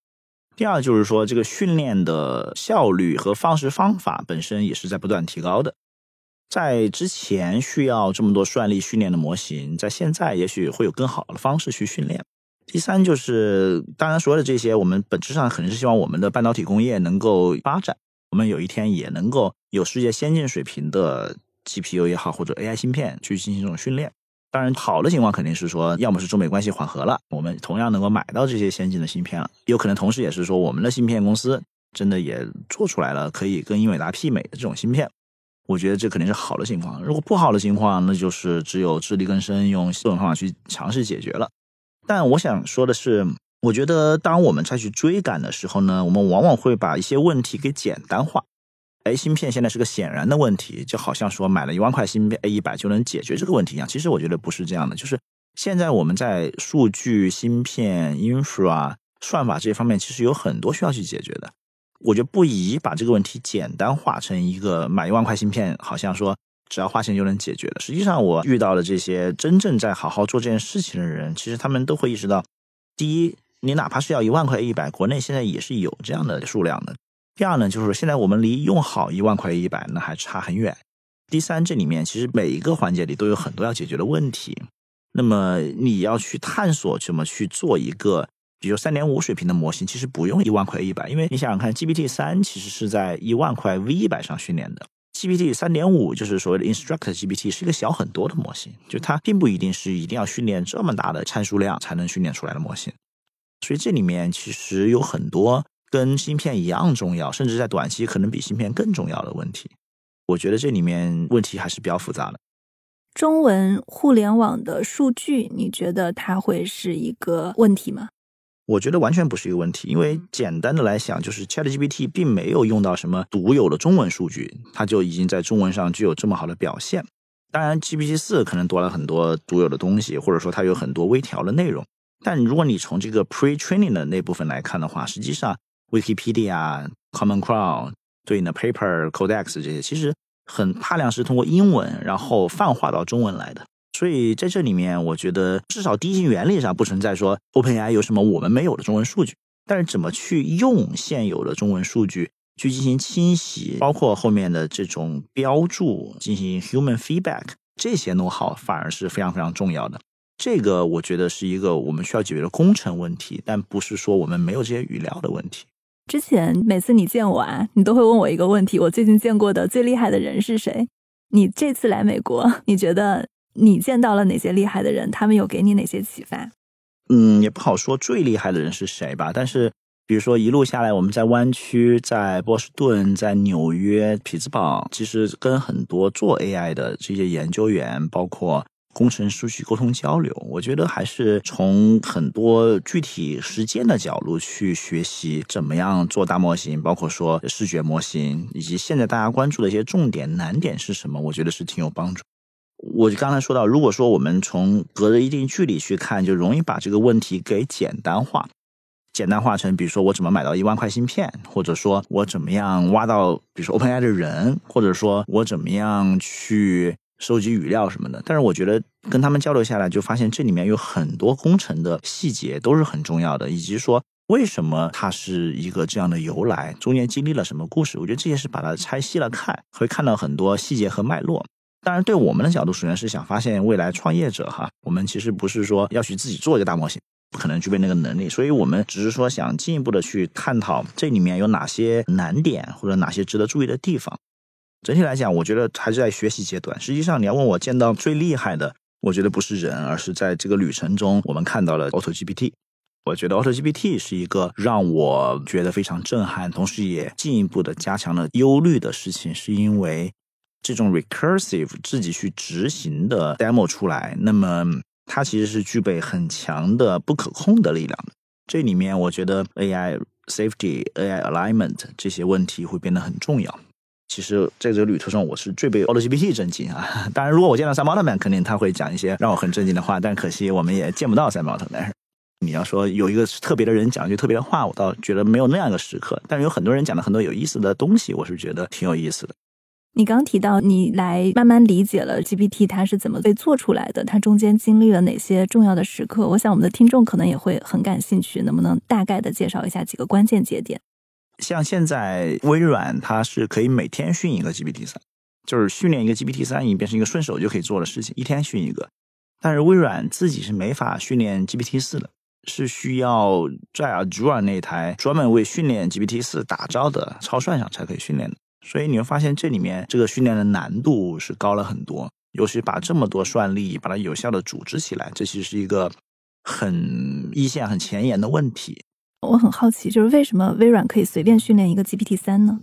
第二就是说，这个训练的效率和方式方法本身也是在不断提高的。在之前需要这么多算力训练的模型，在现在也许会有更好的方式去训练。第三就是，当然所有的这些，我们本质上肯定是希望我们的半导体工业能够发展，我们有一天也能够有世界先进水平的 GPU 也好，或者 AI 芯片去进行这种训练。当然，好的情况肯定是说，要么是中美关系缓和了，我们同样能够买到这些先进的芯片了；有可能同时也是说，我们的芯片公司真的也做出来了可以跟英伟达媲美的这种芯片。我觉得这肯定是好的情况。如果不好的情况，那就是只有自力更生，用各种方法去尝试解决了。但我想说的是，我觉得当我们再去追赶的时候呢，我们往往会把一些问题给简单化。哎，芯片现在是个显然的问题，就好像说买了一万块芯片 A 一百就能解决这个问题一样。其实我觉得不是这样的，就是现在我们在数据、芯片、infra、算法这些方面，其实有很多需要去解决的。我觉得不宜把这个问题简单化成一个买一万块芯片，好像说只要花钱就能解决的。实际上，我遇到的这些真正在好好做这件事情的人，其实他们都会意识到：第一，你哪怕是要一万块一百，国内现在也是有这样的数量的；第二呢，就是现在我们离用好一万块一百那还差很远；第三，这里面其实每一个环节里都有很多要解决的问题。那么你要去探索怎么去做一个。比如三点五水平的模型，其实不用一万块一百，因为你想想看，GPT 三其实是在一万块 V 一百上训练的，GPT 三点五就是所谓的 Instructor GPT，是一个小很多的模型，就它并不一定是一定要训练这么大的参数量才能训练出来的模型，所以这里面其实有很多跟芯片一样重要，甚至在短期可能比芯片更重要的问题。我觉得这里面问题还是比较复杂的。中文互联网的数据，你觉得它会是一个问题吗？我觉得完全不是一个问题，因为简单的来想，就是 ChatGPT 并没有用到什么独有的中文数据，它就已经在中文上具有这么好的表现。当然，GPT 四可能多了很多独有的东西，或者说它有很多微调的内容。但如果你从这个 pre-training 的那部分来看的话，实际上 Wikipedia、Common Crawl 对应的 Paper、Codex 这些，其实很大量是通过英文然后泛化到中文来的。所以在这里面，我觉得至少第一性原理上不存在说 OpenAI 有什么我们没有的中文数据，但是怎么去用现有的中文数据去进行清洗，包括后面的这种标注进行 human feedback，这些弄好反而是非常非常重要的。这个我觉得是一个我们需要解决的工程问题，但不是说我们没有这些语料的问题。之前每次你见我啊，你都会问我一个问题：我最近见过的最厉害的人是谁？你这次来美国，你觉得？你见到了哪些厉害的人？他们有给你哪些启发？嗯，也不好说最厉害的人是谁吧。但是，比如说一路下来，我们在湾区、在波士顿、在纽约、匹兹堡，其实跟很多做 AI 的这些研究员，包括工程师去沟通交流。我觉得还是从很多具体实践的角度去学习怎么样做大模型，包括说视觉模型，以及现在大家关注的一些重点难点是什么。我觉得是挺有帮助。我就刚才说到，如果说我们从隔着一定距离去看，就容易把这个问题给简单化，简单化成，比如说我怎么买到一万块芯片，或者说我怎么样挖到，比如说 OpenAI 的人，或者说我怎么样去收集语料什么的。但是我觉得跟他们交流下来，就发现这里面有很多工程的细节都是很重要的，以及说为什么它是一个这样的由来，中间经历了什么故事。我觉得这些是把它拆细了看，会看到很多细节和脉络。当然，对我们的角度，首先是想发现未来创业者哈，我们其实不是说要去自己做一个大模型，不可能具备那个能力，所以我们只是说想进一步的去探讨这里面有哪些难点或者哪些值得注意的地方。整体来讲，我觉得还是在学习阶段。实际上，你要问我见到最厉害的，我觉得不是人，而是在这个旅程中，我们看到了 Auto GPT。我觉得 Auto GPT 是一个让我觉得非常震撼，同时也进一步的加强了忧虑的事情，是因为这种 recursive 自己去执行的 demo 出来，那么它其实是具备很强的不可控的力量的。这里面，我觉得 AI safety、AI alignment 这些问题会变得很重要。其实在这个旅途上，我是最被 Auto GPT 震惊啊！<laughs> 当然，如果我见到 Sam Altman，肯定他会讲一些让我很震惊的话，但可惜我们也见不到 Sam Altman。你要说有一个特别的人讲一句特别的话，我倒觉得没有那样一个时刻。但是有很多人讲了很多有意思的东西，我是觉得挺有意思的。你刚提到你来慢慢理解了 GPT 它是怎么被做出来的，它中间经历了哪些重要的时刻？我想我们的听众可能也会很感兴趣，能不能大概的介绍一下几个关键节点？像现在微软它是可以每天训一个 GPT 三，就是训练一个 GPT 三已经变成一个顺手就可以做的事情，一天训一个。但是微软自己是没法训练 GPT 四的。是需要在 Azure 那台专门为训练 GPT 四打造的超算上才可以训练的，所以你会发现这里面这个训练的难度是高了很多。尤其把这么多算力把它有效的组织起来，这其实是一个很一线、很前沿的问题。我很好奇，就是为什么微软可以随便训练一个 GPT 三呢？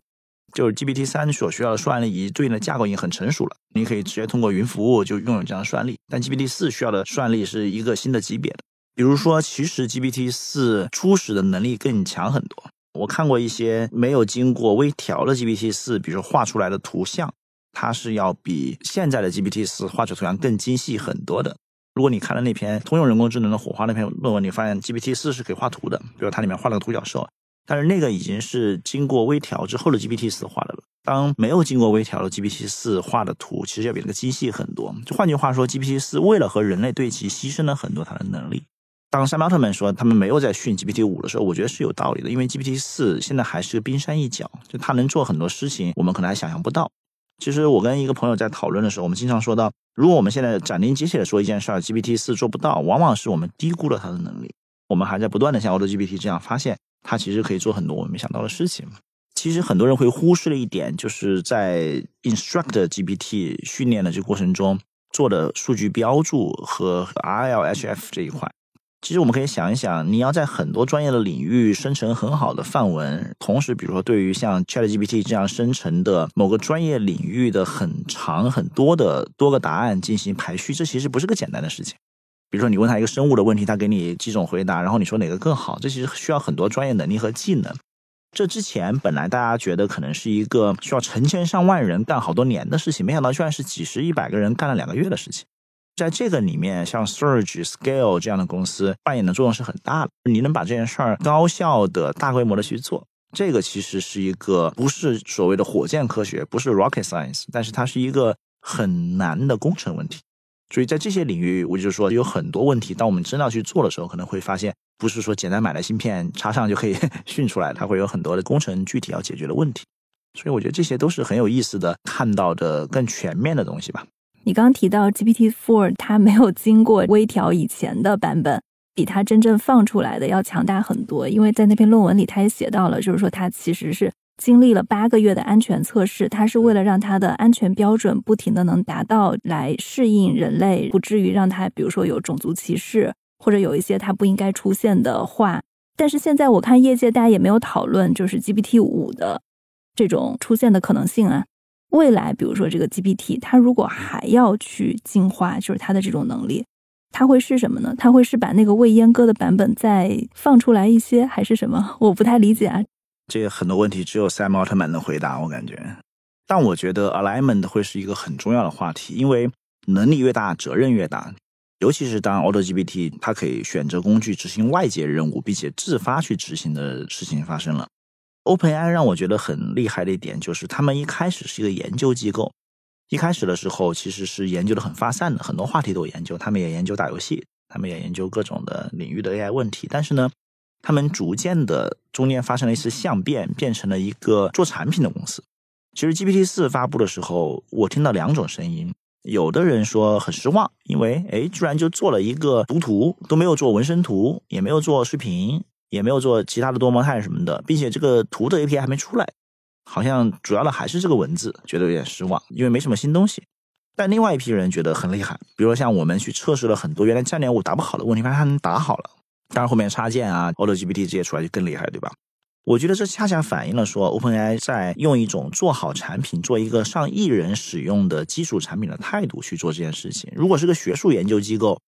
就是 GPT 三所需要的算力以及对应的架构已经很成熟了，你可以直接通过云服务就拥有这样的算力。但 GPT 四需要的算力是一个新的级别的。比如说，其实 GPT 四初始的能力更强很多。我看过一些没有经过微调的 GPT 四，比如说画出来的图像，它是要比现在的 GPT 四画出图像更精细很多的。如果你看了那篇通用人工智能的火花那篇论文，你发现 GPT 四是可以画图的，比如它里面画了个独角兽，但是那个已经是经过微调之后的 GPT 四画的了。当没有经过微调的 GPT 四画的图，其实要比那个精细很多。就换句话说，GPT 四为了和人类对齐，牺牲了很多它的能力。当山猫特们说他们没有在训 GPT 五的时候，我觉得是有道理的，因为 GPT 四现在还是个冰山一角，就它能做很多事情，我们可能还想象不到。其实我跟一个朋友在讨论的时候，我们经常说到，如果我们现在斩钉截铁的说一件事儿，GPT 四做不到，往往是我们低估了它的能力。我们还在不断的像 Auto GPT 这样发现，它其实可以做很多我们没想到的事情。其实很多人会忽视了一点，就是在 Instruct GPT 训练的这个过程中做的数据标注和 RLHF 这一块。其实我们可以想一想，你要在很多专业的领域生成很好的范文，同时，比如说对于像 ChatGPT 这样生成的某个专业领域的很长很多的多个答案进行排序，这其实不是个简单的事情。比如说你问他一个生物的问题，他给你几种回答，然后你说哪个更好，这其实需要很多专业能力和技能。这之前本来大家觉得可能是一个需要成千上万人干好多年的事情，没想到居然是几十一百个人干了两个月的事情。在这个里面，像 Surge、Scale 这样的公司扮演的作用是很大的。你能把这件事儿高效的、大规模的去做，这个其实是一个不是所谓的火箭科学，不是 rocket science，但是它是一个很难的工程问题。所以在这些领域，我就说有很多问题，当我们真的要去做的时候，可能会发现不是说简单买了芯片插上就可以 <laughs> 训出来，它会有很多的工程具体要解决的问题。所以我觉得这些都是很有意思的，看到的更全面的东西吧。你刚提到 GPT-4，它没有经过微调以前的版本，比它真正放出来的要强大很多。因为在那篇论文里，他也写到了，就是说它其实是经历了八个月的安全测试，它是为了让它的安全标准不停的能达到，来适应人类，不至于让它比如说有种族歧视，或者有一些它不应该出现的话。但是现在我看业界大家也没有讨论，就是 GPT-5 的这种出现的可能性啊。未来，比如说这个 GPT，它如果还要去进化，就是它的这种能力，它会是什么呢？它会是把那个未阉割的版本再放出来一些，还是什么？<laughs> 我不太理解啊。这很多问题只有 Sam 奥特曼能回答，我感觉。但我觉得 alignment 会是一个很重要的话题，因为能力越大，责任越大。尤其是当 Auto GPT 它可以选择工具执行外界任务，并且自发去执行的事情发生了。OpenAI 让我觉得很厉害的一点就是，他们一开始是一个研究机构，一开始的时候其实是研究的很发散的，很多话题都有研究。他们也研究打游戏，他们也研究各种的领域的 AI 问题。但是呢，他们逐渐的中间发生了一次相变，变成了一个做产品的公司。其实 GPT 四发布的时候，我听到两种声音，有的人说很失望，因为哎，居然就做了一个读图，都没有做纹身图，也没有做视频。也没有做其他的多模态什么的，并且这个图的 API 还没出来。好像主要的还是这个文字，觉得有点失望，因为没什么新东西。但另外一批人觉得很厉害，比如说像我们去测试了很多原来战略五打不好的问题，发现他能打好了。当然后面插件啊，AutoGPT 这些出来就更厉害，对吧？我觉得这恰恰反映了说，OpenAI 在用一种做好产品、做一个上亿人使用的基础产品的态度去做这件事情。如果是个学术研究机构，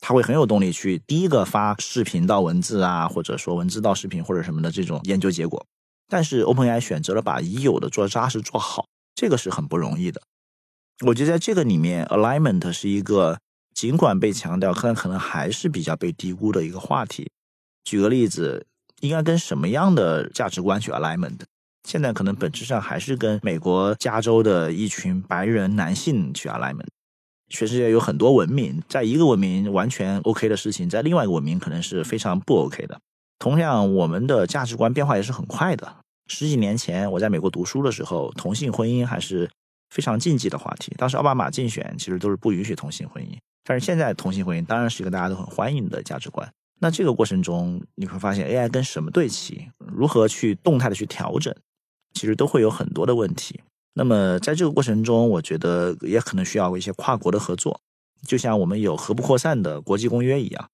他会很有动力去第一个发视频到文字啊，或者说文字到视频或者什么的这种研究结果。但是 OpenAI 选择了把已有的做扎实做好，这个是很不容易的。我觉得在这个里面，alignment 是一个尽管被强调，但可能还是比较被低估的一个话题。举个例子。应该跟什么样的价值观去 alignment？现在可能本质上还是跟美国加州的一群白人男性去 alignment。全世界有很多文明，在一个文明完全 OK 的事情，在另外一个文明可能是非常不 OK 的。同样，我们的价值观变化也是很快的。十几年前我在美国读书的时候，同性婚姻还是非常禁忌的话题。当时奥巴马竞选其实都是不允许同性婚姻，但是现在同性婚姻当然是一个大家都很欢迎的价值观。那这个过程中，你会发现 AI 跟什么对齐，如何去动态的去调整，其实都会有很多的问题。那么在这个过程中，我觉得也可能需要一些跨国的合作，就像我们有核不扩散的国际公约一样。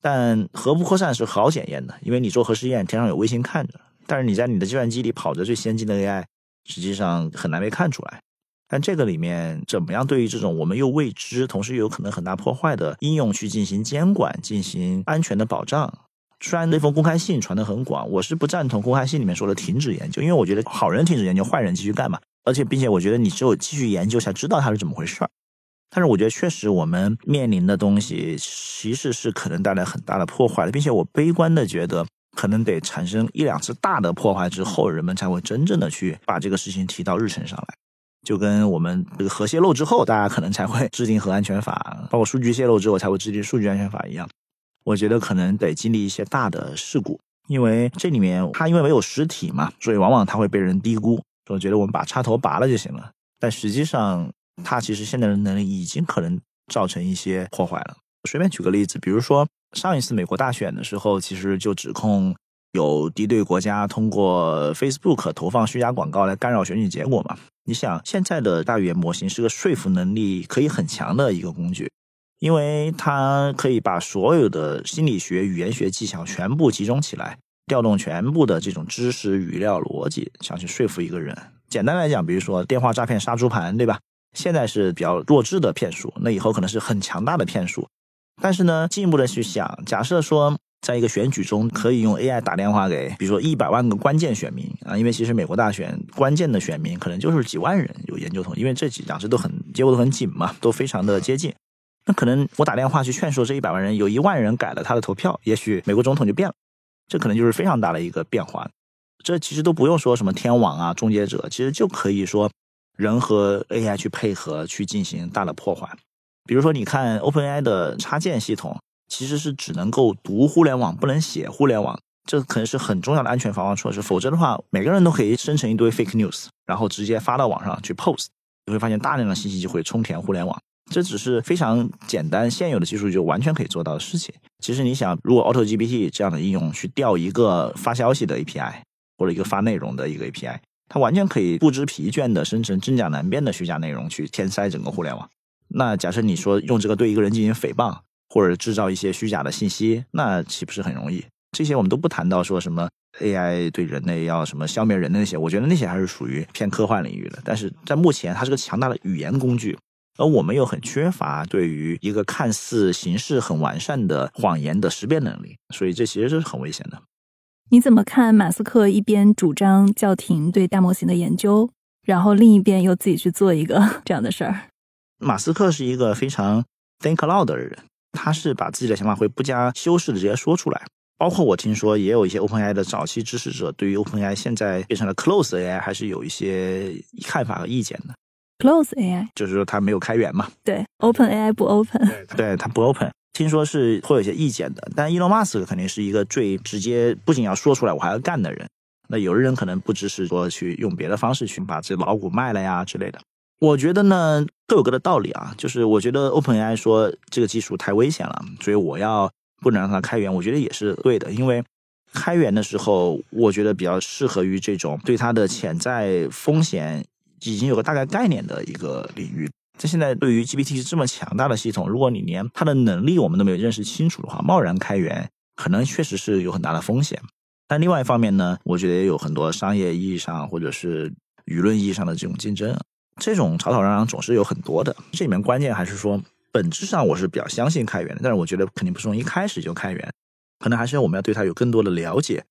但核不扩散是好检验的，因为你做核试验，天上有卫星看着，但是你在你的计算机里跑着最先进的 AI，实际上很难被看出来。但这个里面怎么样对于这种我们又未知，同时又有可能很大破坏的应用去进行监管、进行安全的保障？虽然那封公开信传得很广，我是不赞同公开信里面说的停止研究，因为我觉得好人停止研究，坏人继续干嘛。而且并且我觉得你只有继续研究才知道它是怎么回事儿。但是我觉得确实我们面临的东西其实是可能带来很大的破坏的，并且我悲观的觉得可能得产生一两次大的破坏之后，人们才会真正的去把这个事情提到日程上来。就跟我们核泄漏之后，大家可能才会制定核安全法，包括数据泄露之后才会制定数据安全法一样。我觉得可能得经历一些大的事故，因为这里面它因为没有实体嘛，所以往往它会被人低估，说觉得我们把插头拔了就行了。但实际上，它其实现在的能力已经可能造成一些破坏了。随便举个例子，比如说上一次美国大选的时候，其实就指控。有敌对国家通过 Facebook 投放虚假广告来干扰选举结果嘛？你想，现在的大语言模型是个说服能力可以很强的一个工具，因为它可以把所有的心理学、语言学技巧全部集中起来，调动全部的这种知识、语料、逻辑，想去说服一个人。简单来讲，比如说电话诈骗杀猪盘，对吧？现在是比较弱智的骗术，那以后可能是很强大的骗术。但是呢，进一步的去想，假设说。在一个选举中，可以用 AI 打电话给，比如说一百万个关键选民啊，因为其实美国大选关键的选民可能就是几万人。有研究统，因为这几两次都很结果都很紧嘛，都非常的接近。那可能我打电话去劝说这一百万人，有一万人改了他的投票，也许美国总统就变了。这可能就是非常大的一个变化。这其实都不用说什么天网啊、终结者，其实就可以说人和 AI 去配合去进行大的破坏。比如说，你看 OpenAI 的插件系统。其实是只能够读互联网，不能写互联网，这可能是很重要的安全防范措施。否则的话，每个人都可以生成一堆 fake news，然后直接发到网上去 post，你会发现大量的信息就会冲填互联网。这只是非常简单，现有的技术就完全可以做到的事情。其实你想，如果 AutoGPT 这样的应用去调一个发消息的 API，或者一个发内容的一个 API，它完全可以不知疲倦的生成真假难辨的虚假内容去填塞整个互联网。那假设你说用这个对一个人进行诽谤。或者制造一些虚假的信息，那岂不是很容易？这些我们都不谈到说什么 AI 对人类要什么消灭人的那些，我觉得那些还是属于偏科幻领域的。但是在目前，它是个强大的语言工具，而我们又很缺乏对于一个看似形式很完善的谎言的识别能力，所以这其实是很危险的。你怎么看马斯克一边主张叫停对大模型的研究，然后另一边又自己去做一个 <laughs> 这样的事儿？马斯克是一个非常 think loud 的人。他是把自己的想法会不加修饰的直接说出来，包括我听说也有一些 OpenAI 的早期支持者对于 OpenAI 现在变成了 Close AI 还是有一些看法和意见的。Close AI 就是说它没有开源嘛？对，OpenAI 不 Open，对它不 Open，听说是会有一些意见的。但 Elon Musk 肯定是一个最直接，不仅要说出来，我还要干的人。那有的人可能不支持说去用别的方式去把这老股卖了呀之类的。我觉得呢，各有各的道理啊。就是我觉得 OpenAI 说这个技术太危险了，所以我要不能让它开源，我觉得也是对的。因为开源的时候，我觉得比较适合于这种对它的潜在风险已经有个大概概念的一个领域。这现在对于 GPT 这么强大的系统，如果你连它的能力我们都没有认识清楚的话，贸然开源可能确实是有很大的风险。但另外一方面呢，我觉得也有很多商业意义上或者是舆论意义上的这种竞争，这种吵吵嚷嚷总是有很多的。这里面关键还是说，本质上我是比较相信开源的，但是我觉得肯定不是从一开始就开源。可能还是要我们要对它有更多的了解，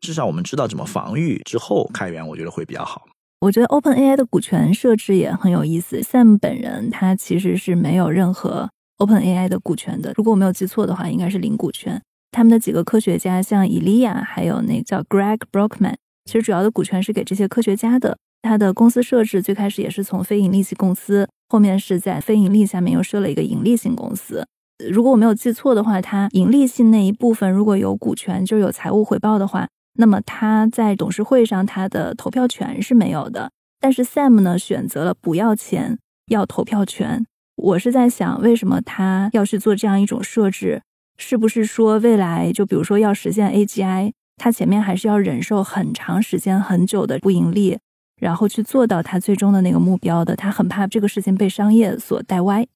至少我们知道怎么防御之后开源，我觉得会比较好。我觉得 OpenAI 的股权设置也很有意思。Sam 本人他其实是没有任何 OpenAI 的股权的，如果我没有记错的话，应该是零股权。他们的几个科学家，像伊利亚，还有那叫 Greg Brockman，其实主要的股权是给这些科学家的。他的公司设置最开始也是从非盈利性公司，后面是在非盈利下面又设了一个盈利性公司。如果我没有记错的话，它盈利性那一部分如果有股权，就是有财务回报的话，那么他在董事会上他的投票权是没有的。但是 Sam 呢选择了不要钱，要投票权。我是在想，为什么他要去做这样一种设置？是不是说未来就比如说要实现 AGI，他前面还是要忍受很长时间、很久的不盈利，然后去做到他最终的那个目标的？他很怕这个事情被商业所带歪。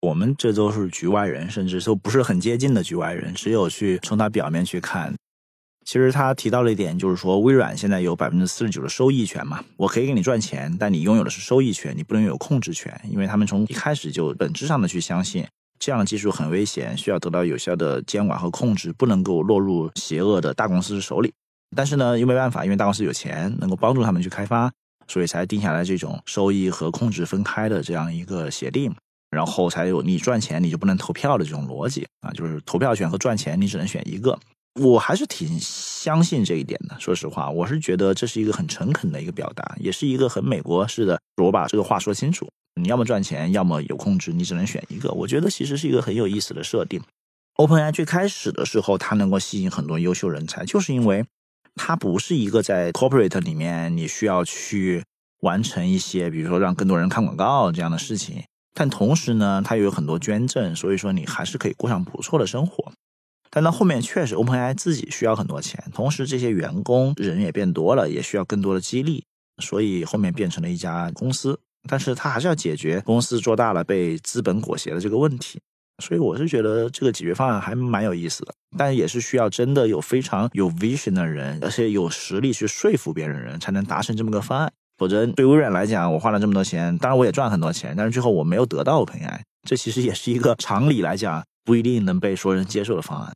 我们这都是局外人，甚至都不是很接近的局外人。只有去从他表面去看，其实他提到了一点，就是说微软现在有百分之四十九的收益权嘛，我可以给你赚钱，但你拥有的是收益权，你不能有控制权，因为他们从一开始就本质上的去相信这样的技术很危险，需要得到有效的监管和控制，不能够落入邪恶的大公司手里。但是呢，又没办法，因为大公司有钱，能够帮助他们去开发，所以才定下来这种收益和控制分开的这样一个协定。然后才有你赚钱你就不能投票的这种逻辑啊，就是投票权和赚钱你只能选一个。我还是挺相信这一点的，说实话，我是觉得这是一个很诚恳的一个表达，也是一个很美国式的。我把这个话说清楚，你要么赚钱，要么有控制，你只能选一个。我觉得其实是一个很有意思的设定。OpenAI 最开始的时候，它能够吸引很多优秀人才，就是因为它不是一个在 corporate 里面你需要去完成一些，比如说让更多人看广告这样的事情。但同时呢，它又有很多捐赠，所以说你还是可以过上不错的生活。但到后面确实，OpenAI 自己需要很多钱，同时这些员工人也变多了，也需要更多的激励，所以后面变成了一家公司。但是他还是要解决公司做大了被资本裹挟的这个问题。所以我是觉得这个解决方案还蛮有意思的，但也是需要真的有非常有 vision 的人，而且有实力去说服别人的人，才能达成这么个方案。否则，对微软来讲，我花了这么多钱，当然我也赚很多钱，但是最后我没有得到 OpenAI，这其实也是一个常理来讲不一定能被所有人接受的方案。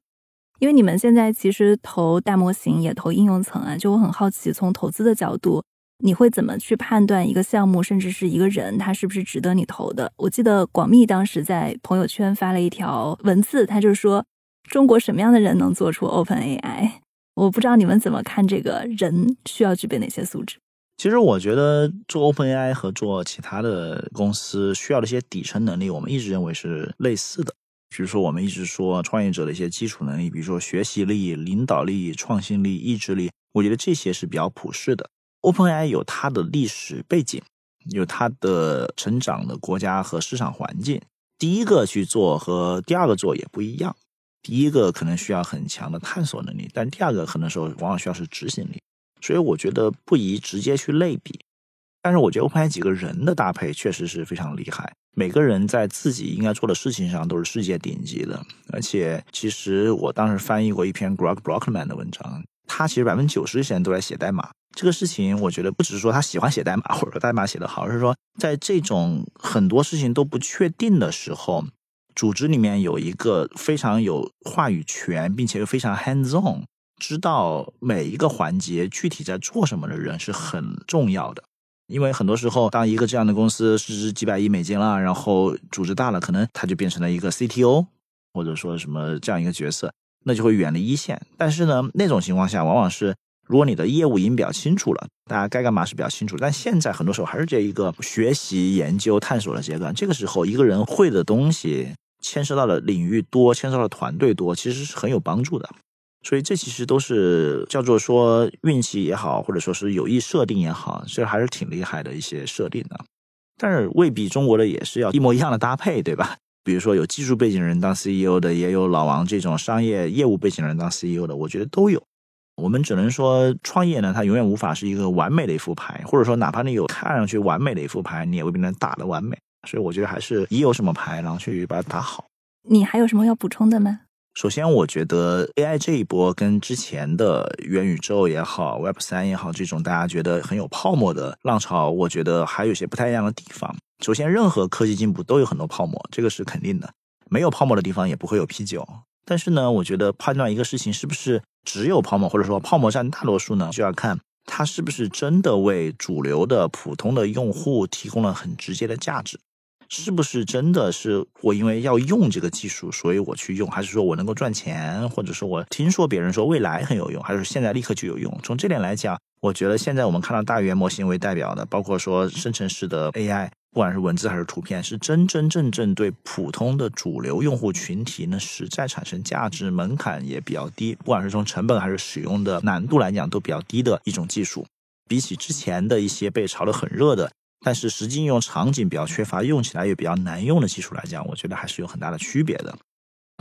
因为你们现在其实投大模型也投应用层啊，就我很好奇，从投资的角度，你会怎么去判断一个项目，甚至是一个人，他是不是值得你投的？我记得广密当时在朋友圈发了一条文字，他就说中国什么样的人能做出 OpenAI？我不知道你们怎么看这个人需要具备哪些素质。其实我觉得做 OpenAI 和做其他的公司需要的一些底层能力，我们一直认为是类似的。比如说，我们一直说创业者的一些基础能力，比如说学习力、领导力、创新力、意志力，我觉得这些是比较普世的。OpenAI 有它的历史背景，有它的成长的国家和市场环境。第一个去做和第二个做也不一样。第一个可能需要很强的探索能力，但第二个可能时候往往需要是执行力。所以我觉得不宜直接去类比，但是我觉得 OpenAI 几个人的搭配确实是非常厉害，每个人在自己应该做的事情上都是世界顶级的。而且，其实我当时翻译过一篇 Greg Brockman 的文章，他其实百分之九十时间都在写代码。这个事情，我觉得不只是说他喜欢写代码，或者说代码写得好，而是说在这种很多事情都不确定的时候，组织里面有一个非常有话语权，并且又非常 hands on。知道每一个环节具体在做什么的人是很重要的，因为很多时候，当一个这样的公司市值几百亿美金了，然后组织大了，可能他就变成了一个 CTO，或者说什么这样一个角色，那就会远离一线。但是呢，那种情况下，往往是如果你的业务已经比较清楚了，大家该干嘛是比较清楚。但现在很多时候还是这一个学习、研究、探索的阶段。这个时候，一个人会的东西牵涉到的领域多，牵涉到的团队多，其实是很有帮助的。所以这其实都是叫做说运气也好，或者说是有意设定也好，这还是挺厉害的一些设定的。但是未必中国的也是要一模一样的搭配，对吧？比如说有技术背景人当 CEO 的，也有老王这种商业业务背景人当 CEO 的，我觉得都有。我们只能说，创业呢，它永远无法是一个完美的一副牌，或者说，哪怕你有看上去完美的一副牌，你也未必能打得完美。所以，我觉得还是一有什么牌，然后去把它打好。你还有什么要补充的吗？首先，我觉得 AI 这一波跟之前的元宇宙也好、Web 三也好，这种大家觉得很有泡沫的浪潮，我觉得还有些不太一样的地方。首先，任何科技进步都有很多泡沫，这个是肯定的。没有泡沫的地方也不会有啤酒。但是呢，我觉得判断一个事情是不是只有泡沫，或者说泡沫占大多数呢，就要看它是不是真的为主流的普通的用户提供了很直接的价值。是不是真的是我因为要用这个技术，所以我去用，还是说我能够赚钱，或者说我听说别人说未来很有用，还是现在立刻就有用？从这点来讲，我觉得现在我们看到大语言模型为代表的，包括说生成式的 AI，不管是文字还是图片，是真真正正对普通的主流用户群体呢实在产生价值，门槛也比较低，不管是从成本还是使用的难度来讲都比较低的一种技术，比起之前的一些被炒得很热的。但是实际应用场景比较缺乏，用起来也比较难用的技术来讲，我觉得还是有很大的区别的。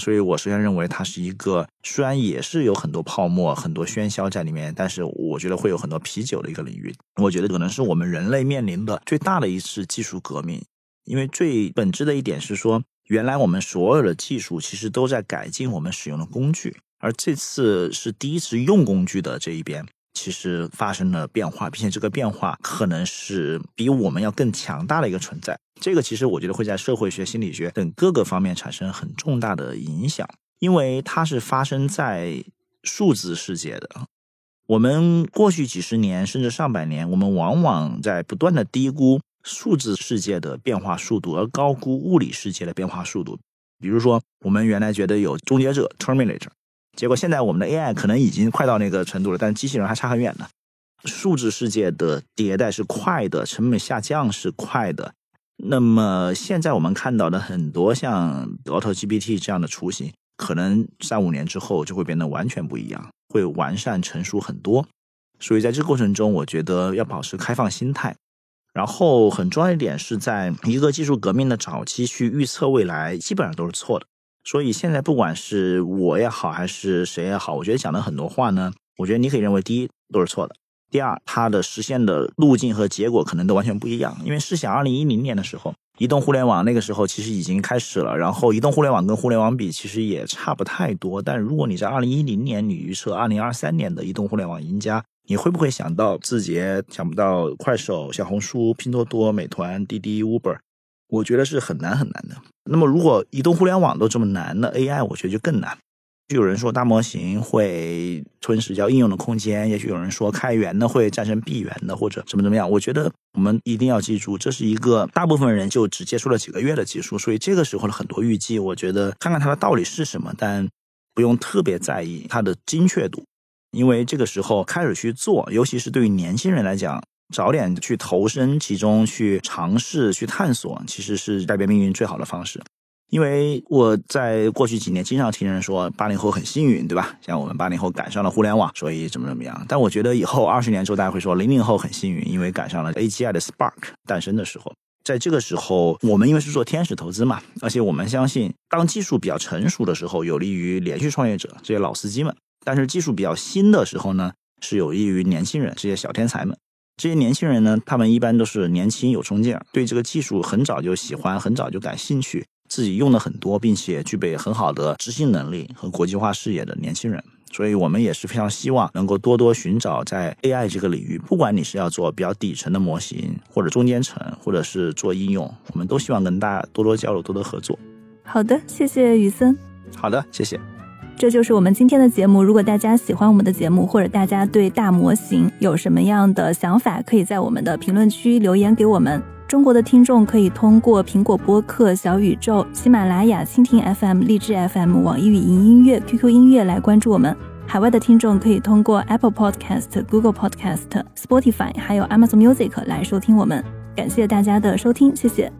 所以我首先认为它是一个虽然也是有很多泡沫、很多喧嚣在里面，但是我觉得会有很多啤酒的一个领域。我觉得可能是我们人类面临的最大的一次技术革命，因为最本质的一点是说，原来我们所有的技术其实都在改进我们使用的工具，而这次是第一次用工具的这一边。其实发生了变化，并且这个变化可能是比我们要更强大的一个存在。这个其实我觉得会在社会学、心理学等各个方面产生很重大的影响，因为它是发生在数字世界的。我们过去几十年甚至上百年，我们往往在不断的低估数字世界的变化速度，而高估物理世界的变化速度。比如说，我们原来觉得有终结者 （Terminator）。结果现在我们的 AI 可能已经快到那个程度了，但机器人还差很远呢。数字世界的迭代是快的，成本下降是快的。那么现在我们看到的很多像 AutoGPT 这样的雏形，可能三五年之后就会变得完全不一样，会完善成熟很多。所以在这个过程中，我觉得要保持开放心态。然后很重要一点是在一个技术革命的早期去预测未来，基本上都是错的。所以现在不管是我也好，还是谁也好，我觉得讲的很多话呢，我觉得你可以认为，第一都是错的，第二它的实现的路径和结果可能都完全不一样。因为试想，二零一零年的时候，移动互联网那个时候其实已经开始了，然后移动互联网跟互联网比其实也差不太多。但如果你在二零一零年你预测二零二三年的移动互联网赢家，你会不会想到字节，想不到快手、小红书、拼多多、美团、滴滴、Uber？我觉得是很难很难的。那么，如果移动互联网都这么难，那 AI 我觉得就更难。就有人说大模型会吞噬掉应用的空间，也许有人说开源的会战胜闭源的，或者怎么怎么样。我觉得我们一定要记住，这是一个大部分人就只接触了几个月的技术，所以这个时候的很多预计，我觉得看看它的道理是什么，但不用特别在意它的精确度，因为这个时候开始去做，尤其是对于年轻人来讲。早点去投身其中，去尝试、去探索，其实是改变命运最好的方式。因为我在过去几年经常听人说八零后很幸运，对吧？像我们八零后赶上了互联网，所以怎么怎么样。但我觉得以后二十年之后，大家会说零零后很幸运，因为赶上了 AGI 的 Spark 诞生的时候。在这个时候，我们因为是做天使投资嘛，而且我们相信，当技术比较成熟的时候，有利于连续创业者这些老司机们；但是技术比较新的时候呢，是有益于年轻人这些小天才们。这些年轻人呢，他们一般都是年轻有冲劲儿，对这个技术很早就喜欢，很早就感兴趣，自己用的很多，并且具备很好的执行能力和国际化视野的年轻人。所以我们也是非常希望能够多多寻找在 AI 这个领域，不管你是要做比较底层的模型，或者中间层，或者是做应用，我们都希望跟大家多多交流，多多合作。好的，谢谢雨森。好的，谢谢。这就是我们今天的节目。如果大家喜欢我们的节目，或者大家对大模型有什么样的想法，可以在我们的评论区留言给我们。中国的听众可以通过苹果播客、小宇宙、喜马拉雅、蜻蜓 FM、荔枝 FM、网易云音乐、QQ 音乐来关注我们。海外的听众可以通过 Apple Podcast、Google Podcast、Spotify 还有 Amazon Music 来收听我们。感谢大家的收听，谢谢。